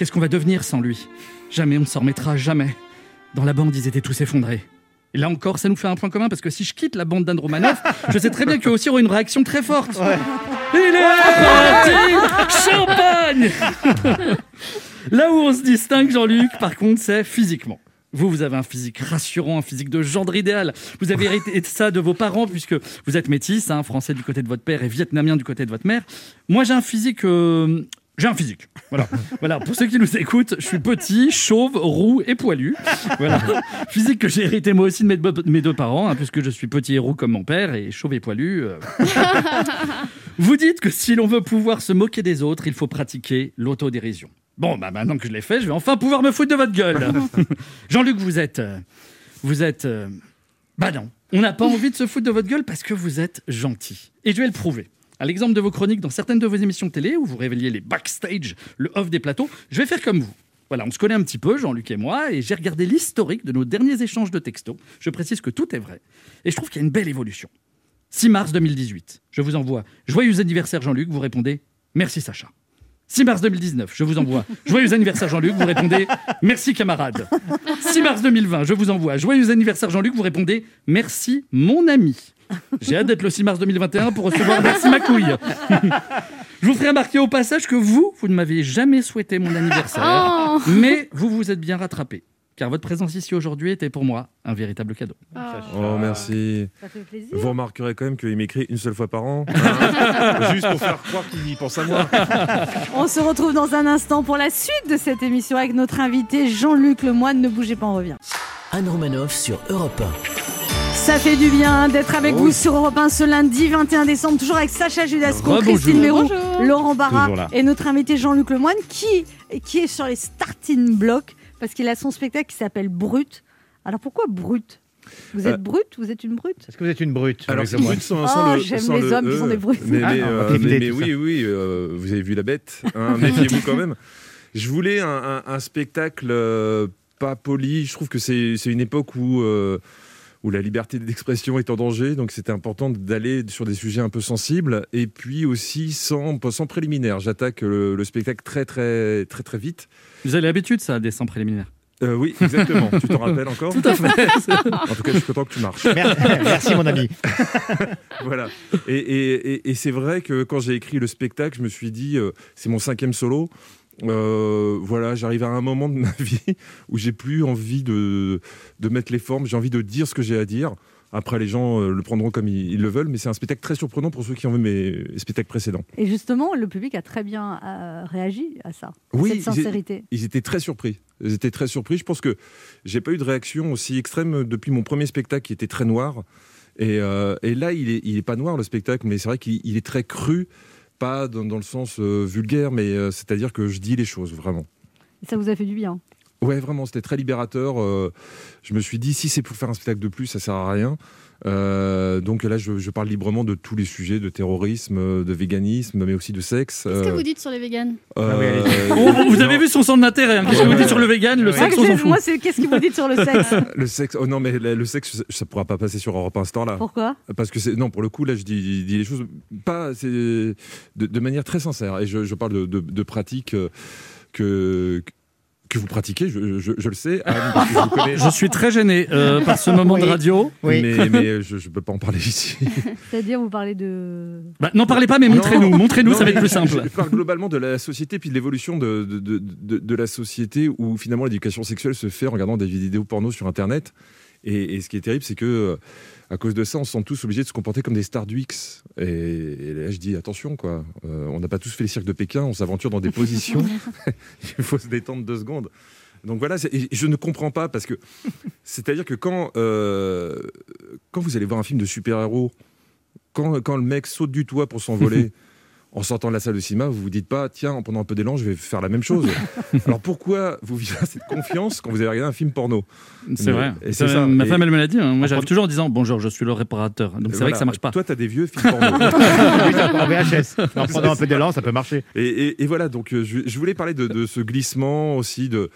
Qu'est-ce qu'on va devenir sans lui? Jamais on ne s'en remettra, jamais. Dans la bande, ils étaient tous effondrés. Et là encore, ça nous fait un point commun parce que si je quitte la bande d'Anne Romanoff, je sais très bien qu'eux aussi auront une réaction très forte. Il est parti Champagne Là où on se distingue, Jean-Luc, par contre, c'est physiquement. Vous, vous avez un physique rassurant, un physique de gendre idéal. Vous avez hérité de ça de vos parents, puisque vous êtes métis, hein, français du côté de votre père et vietnamien du côté de votre mère. Moi, j'ai un physique. euh, J'ai un physique. Voilà. voilà. Pour ceux qui nous écoutent, je suis petit, chauve, roux et poilu. Voilà. Physique que j'ai hérité moi aussi de mes, de mes deux parents, hein, puisque je suis petit et roux comme mon père et chauve et poilu. euh. Vous dites que si l'on veut pouvoir se moquer des autres, il faut pratiquer l'autodérision. Bon, bah maintenant que je l'ai fait, je vais enfin pouvoir me foutre de votre gueule. Jean-Luc, vous êtes. euh, vous êtes. euh, bah non. On n'a pas envie de se foutre de votre gueule parce que vous êtes gentil. Et je vais le prouver. À l'exemple de vos chroniques dans certaines de vos émissions télé où vous révéliez les backstage, le off des plateaux, je vais faire comme vous. Voilà, on se connaît un petit peu, Jean-Luc et moi, et j'ai regardé l'historique de nos derniers échanges de textos. Je précise que tout est vrai. Et je trouve qu'il y a une belle évolution. 6 mars 2018, je vous envoie Joyeux anniversaire Jean-Luc, vous répondez Merci Sacha. 6 mars 2019, je vous envoie Joyeux anniversaire Jean-Luc, vous répondez Merci camarade. 6 mars 2020, je vous envoie Joyeux anniversaire Jean-Luc, vous répondez Merci mon ami. J'ai hâte d'être le 6 mars 2021 pour recevoir Merci ma couille. Je vous ferai remarquer au passage que vous, vous ne m'aviez jamais souhaité mon anniversaire, Oh. mais vous vous êtes bien rattrapé. Car votre présence ici aujourd'hui était pour moi un véritable cadeau. Oh, merci. Ça fait plaisir. Vous remarquerez quand même qu'il m'écrit une seule fois par an. hein, juste pour faire croire qu'il pense à moi. On se retrouve dans un instant pour la suite de cette émission avec notre invité Jean-Luc Lemoyne. Ne bougez pas, on revient. Anne Romanoff sur Europe Ça fait du bien d'être avec Oh vous sur Europe 1 ce lundi 21 décembre, toujours avec Sacha Judasco. Christine Mérou, Bonjour. Laurent Barra et notre invité Jean-Luc Lemoyne qui, qui est sur les starting blocks parce qu'il a son spectacle qui s'appelle Brut. Alors pourquoi Brut? Vous êtes Euh, brut Vous êtes une brute? Est-ce que vous êtes une brute Alors, c'est Lemoyne? brut sans, Oh, sans le. j'aime les le hommes qui E. sont des brutes. Mais, Ah, mais, euh, mais- mais oui, oui, euh, vous avez vu la bête. hein, Méfiez-vous quand même. Je voulais un, un- un spectacle euh, pas poli. Je trouve que c'est c'est une époque où. Où la liberté d'expression est en danger, donc c'était important d'aller sur des sujets un peu sensibles, et puis aussi sans, sans préliminaire. J'attaque le, le spectacle très très très très vite. Vous avez l'habitude, ça, des 100 préliminaires? Euh, oui, exactement. tu t'en rappelles encore? Tout à fait. En tout cas, je suis content que tu marches. Mer- Merci mon ami. voilà. Et, et- et- et c'est vrai que quand j'ai écrit le spectacle, je me suis dit, euh, c'est mon cinquième solo. Euh, voilà, j'arrive à un moment de ma vie où j'ai plus envie de, de mettre les formes, j'ai envie de dire ce que j'ai à dire. Après, les gens euh, le prendront comme ils, le veulent, mais c'est un spectacle très surprenant pour ceux qui ont vu mes spectacles précédents. Et justement, le public a très bien euh, réagi à ça, à Oui, cette sincérité. Ils étaient très surpris. Ils étaient très surpris. Je pense que j'ai pas eu de réaction aussi extrême depuis mon premier spectacle qui était très noir. Et, euh, et là, il est, il est pas noir le spectacle, mais c'est vrai qu'il il est très cru, pas dans, dans le sens euh, vulgaire, mais euh, c'est-à-dire que je dis les choses vraiment. Ça vous a fait du bien? Ouais, vraiment, c'était très libérateur. Euh, je me suis dit, si c'est pour faire un spectacle de plus, ça sert à rien. Euh, donc là, je, je parle librement de tous les sujets, de terrorisme, de véganisme, mais aussi de sexe. Qu'est-ce que Euh, vous dites sur les véganes? euh, Oh, vous avez vu son centre d'intérêt. hein. Qu'est-ce que vous dites sur le vegan Le Ah, sexe, on s'en fout. Moi, c'est qu'est-ce que vous dites sur le sexe? Le sexe, oh non, mais le le sexe, ça pourra pas passer sur Europe 1 ce temps-là. Pourquoi? Parce que c'est non pour le coup là je dis, dis les choses pas c'est de, de manière très sincère et je, je parle de, de, de pratiques euh, que que vous pratiquez je, je, je le sais je vous connais. Je suis très gêné euh, par ce moment de radio. Oui. mais, mais je, je peux pas en parler ici C'est-à-dire, vous parlez de. Bah, N'en parlez pas, mais montrez-nous. Montrez-nous, ça va être plus simple. Je parle globalement de la société puis de l'évolution de, de, de, de- de la société où finalement l'éducation sexuelle se fait en regardant des vidéos porno sur Internet. Et, et ce qui est terrible, c'est que euh, à cause de ça, on se sent tous obligés de se comporter comme des stars du X. Et, et là, je dis attention, quoi. Euh, on n'a pas tous fait les cirques de Pékin, on s'aventure dans des positions. Il faut se détendre deux secondes. Donc voilà, et je ne comprends pas parce que c'est-à-dire que quand euh, quand vous allez voir un film de super-héros, quand, quand le mec saute du toit pour s'envoler en sortant de la salle de cinéma, vous vous dites pas tiens en prenant un peu d'élan, je vais faire la même chose. Alors pourquoi vous vivez cette confiance quand vous avez regardé un film porno C'est vrai. et c'est Ça, ça. Ma Et- femme, elle me l'a dit. hein. Moi, j'arrive toujours en disant Bonjour, je suis le réparateur. Donc, c'est vrai que ça marche pas. Toi, tu as des vieux films porno. Oui, ça, en VHS. En prenant un peu d'élan, ça peut marcher. Et, et- et voilà, donc euh, je, je voulais parler de, de ce glissement aussi, de,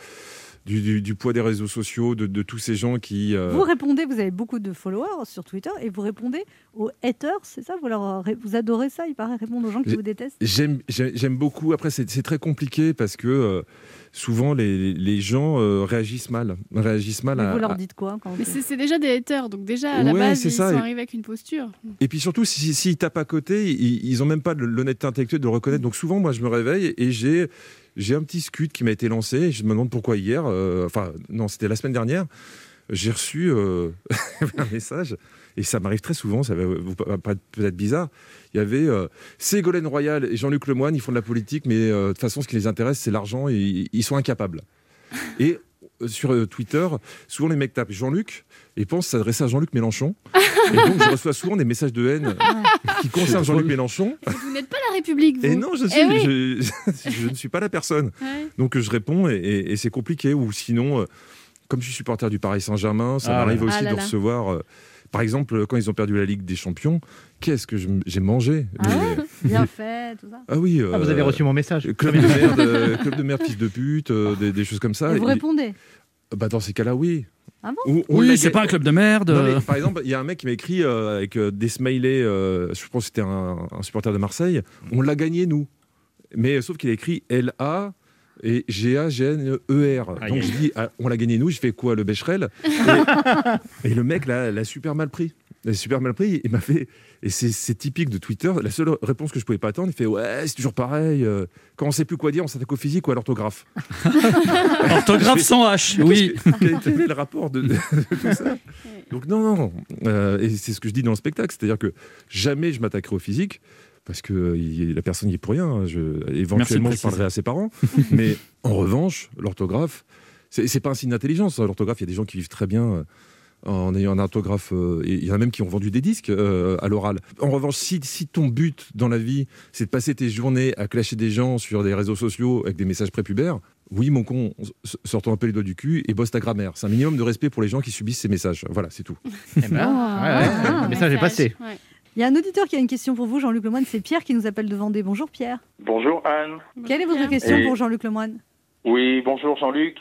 du, du- du poids des réseaux sociaux, de, de tous ces gens qui... euh, Vous répondez, vous avez beaucoup de followers sur Twitter et vous répondez aux haters, c'est ça? Vous, leur, vous adorez ça, il paraît, répondre aux gens qui vous détestent? J'aime, beaucoup. Après, c'est c'est très compliqué parce que euh, souvent les, les gens euh, réagissent mal, réagissent mal. Mais à- Vous leur dites quoi quand Mais c'est c'est déjà des haters, donc déjà à la Ouais, base c'est ils ça, sont arrivés avec une posture. Et puis surtout, s'ils si, s'ils tapent à côté, ils, ils ont même pas l'honnêteté intellectuelle de le reconnaître. Donc souvent, moi, je me réveille et j'ai j'ai un petit scud qui m'a été lancé. Et je me demande pourquoi hier. euh, Enfin, non, c'était la semaine dernière. J'ai reçu euh, un message et ça m'arrive très souvent. Ça va vous paraître peut-être bizarre. Il y avait euh, Ségolène Royal et Jean-Luc Lemoyne. Ils font de la politique, mais euh, de toute façon, ce qui les intéresse, c'est l'argent et ils- sont incapables. Et euh, sur euh, Twitter, souvent les mecs tapent Jean-Luc et pensent s'adresser à Jean-Luc Mélenchon. Et donc, je reçois souvent des messages de haine qui concernent Jean-Luc Mélenchon. Vous n'êtes pas la République, vous. Et non, je, suis, Eh oui. je, je ne suis pas la personne. Ouais. Donc, je réponds et, et- et c'est compliqué. Ou sinon, euh, comme je suis supporter du Paris Saint-Germain, ça Ah m'arrive aussi Ah là de là. recevoir. euh, par exemple, quand ils ont perdu la Ligue des Champions, qu'est-ce que j'ai mangé Ah Mais- Bien fait, tout ça. Ah oui. Ah, vous euh, avez reçu mon message. Club de merde, euh, club de merde, fils de pute, euh, des, des choses comme ça. Et vous Et- répondez bah, dans ces cas-là, oui. Ah bon Ou- on Oui, c'est pas un club de merde. Non, mais, euh, par exemple, il y a un mec qui m'a écrit euh, avec euh, des smileys, euh, je pense que c'était un, un supporter de Marseille, on l'a gagné nous. Mais euh, sauf qu'il a écrit L-A et G-A-G-N-E-R. Donc je dis, ah, on l'a gagné nous, je fais quoi, le Becherel? Et, et le mec l'a super mal pris. Il l'a super mal pris, il m'a fait. Et c'est c'est typique de Twitter. La seule réponse que je pouvais pas attendre, il fait Ouais, c'est toujours pareil. euh, quand on sait plus quoi dire, on s'attaque au physique ou à l'orthographe. Orthographe sans H, oui. Quel était le rapport de, de- de tout ça? Donc non, non. Euh, et c'est ce que je dis dans le spectacle, c'est-à-dire que jamais je m'attaquerai au physique. Parce que euh, la personne n'y est pour rien. hein. Je, éventuellement, je parlerai à ses parents. mais en revanche, l'orthographe, c'est pas un signe d'intelligence. hein. L'orthographe, il y a des gens qui vivent très bien euh, en ayant un orthographe. euh, et il y en a même qui ont vendu des disques euh, à l'oral. En revanche, si, si ton but dans la vie, c'est de passer tes journées à clasher des gens sur des réseaux sociaux avec des messages prépubères, oui, mon con, sortons un peu les doigts du cul et bosse ta grammaire. C'est un minimum de respect pour les gens qui subissent ces messages. Voilà, c'est tout. Eh ben, ouais, ouais, Ah, le message est passé. Il y a un auditeur qui a une question pour vous, Jean-Luc Lemoyne. C'est Pierre qui nous appelle de Vendée. Bonjour Pierre. Bonjour Anne. Quelle est votre question Et- pour Jean-Luc Lemoyne? Oui, bonjour Jean-Luc.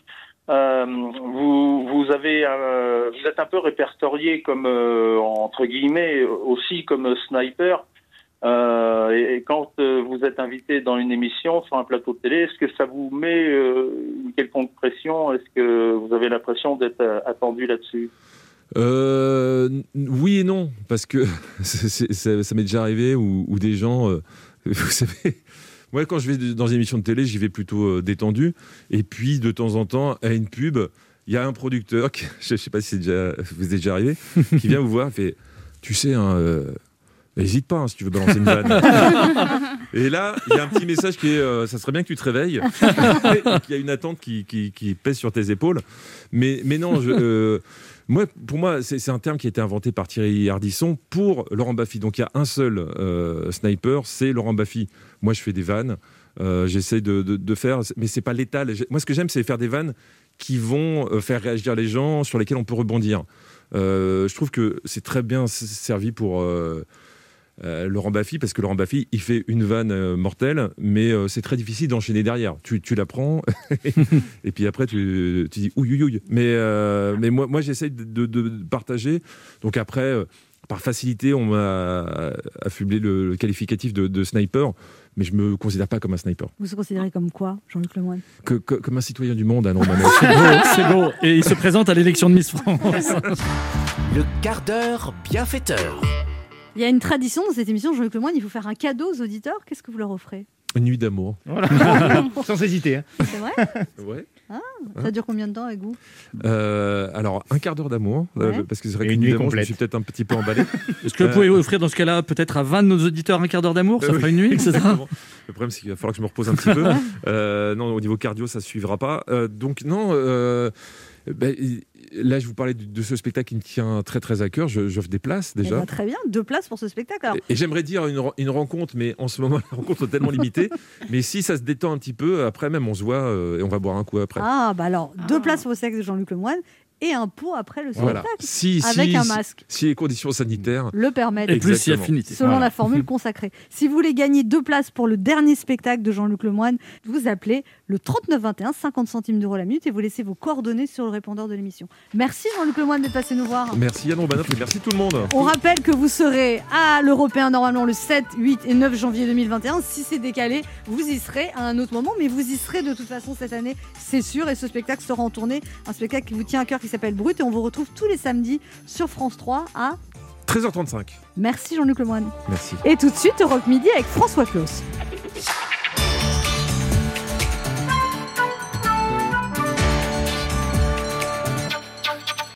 Euh, vous, vous avez, euh, vous êtes un peu répertorié comme euh, entre guillemets aussi comme sniper. Euh, et, et quand euh, vous êtes invité dans une émission sur un plateau de télé, est-ce que ça vous met euh, une quelconque pression? Est-ce que vous avez l'impression d'être euh, attendu là-dessus? Euh, oui et non, parce que ça, ça m'est déjà arrivé où, où des gens, euh, vous savez, moi quand je vais dans une émission de télé, j'y vais plutôt euh, détendu, et puis de temps en temps, à une pub, il y a un producteur, qui, je ne sais pas si c'est déjà, vous êtes déjà arrivé, qui vient vous voir, fait, tu sais, hein, euh, N'hésite pas hein, si tu veux balancer une vanne. et là, il y a un petit message qui est euh, ça serait bien que tu te réveilles. et qu'il y a une attente qui, qui- qui pèse sur tes épaules. Mais, mais non, je, euh, moi, pour moi, c'est un terme qui a été inventé par Thierry Ardisson pour Laurent Baffy. Donc il y a un seul euh, sniper, c'est Laurent Baffy. Moi, je fais des vannes. euh, J'essaie de, faire, mais c'est pas létal. Moi, ce que j'aime, c'est faire des vannes qui vont euh, faire réagir les gens, sur lesquels on peut rebondir. Euh, je trouve que c'est très bien servi pour euh, Laurent Baffy, parce que Laurent Baffy, il fait une vanne euh, mortelle, mais euh, c'est très difficile d'enchaîner derrière. Tu, tu la prends, et puis après, tu, tu dis ouïe, ouïe. Mais, euh, mais moi, moi j'essaye de, de- de partager. Donc après, euh, par facilité, on m'a affublé le, le qualificatif de, de sniper, mais je me considère pas comme un sniper. Vous se considérez comme quoi, Jean-Luc Lemoyne? Que- que- comme un citoyen du monde. C'est beau, c'est beau. Et il se présente à l'élection de Miss France. Le quart d'heure bienfaiteur. Il y a une tradition dans cette émission, Jean-Luc Lemoyne, il faut faire un cadeau aux auditeurs. Qu'est-ce que vous leur offrez? Une nuit d'amour. Sans hésiter. hein. C'est vrai? Ouais. Ça dure combien de temps avec vous Euh, alors, un quart d'heure d'amour, euh, Ouais. parce que c'est vrai qu'une une nuit d'amour, je suis peut-être un petit peu emballé. Est-ce que vous pouvez offrir dans ce cas-là peut-être à 20 de nos auditeurs un quart d'heure d'amour? Ça Euh, fera oui, une nuit, c'est ça? Exactement. Le problème, c'est qu'il va falloir que je me repose un petit peu. Euh, non, au niveau cardio, ça ne suivra pas. Euh, donc, non, euh, ben, là, je vous parlais de, de ce spectacle qui me tient très, très à cœur. Je- J'offre des places Eh déjà. ben, Très bien, deux places pour ce spectacle. Alors, Et- Et j'aimerais dire une, une rencontre, mais en ce moment, la rencontre est tellement limitée. mais si ça se détend un petit peu, après même, on se voit euh, et on va boire un coup après. ah, bah alors, deux places pour le spectacle de Jean-Luc Lemoyne et un pot après le voilà. spectacle. Si, Avec si, un masque. Si les conditions sanitaires. Le permettent. Et plus si affinité. Selon Voilà. la formule consacrée. Si vous voulez gagner deux places pour le dernier spectacle de Jean-Luc Lemoyne, vous appelez le 3921, 50 centimes d'euros la minute, et vous laissez vos coordonnées sur le répondeur de l'émission. Merci Jean-Luc Lemoyne d'être passé nous voir. Merci Yann Romanoff et merci tout le monde. On rappelle que vous serez à l'Européen normalement le 7, 8 et 9 janvier 2021. Si c'est décalé, vous y serez à un autre moment, mais vous y serez de toute façon cette année, c'est sûr. Et ce spectacle sera en tournée, un spectacle qui vous tient à cœur qui s'appelle Brut. Et on vous retrouve tous les samedis sur France 3 à 13h35. Merci Jean-Luc Lemoyne. Merci. Et tout de suite, Europe Midi avec François Claus.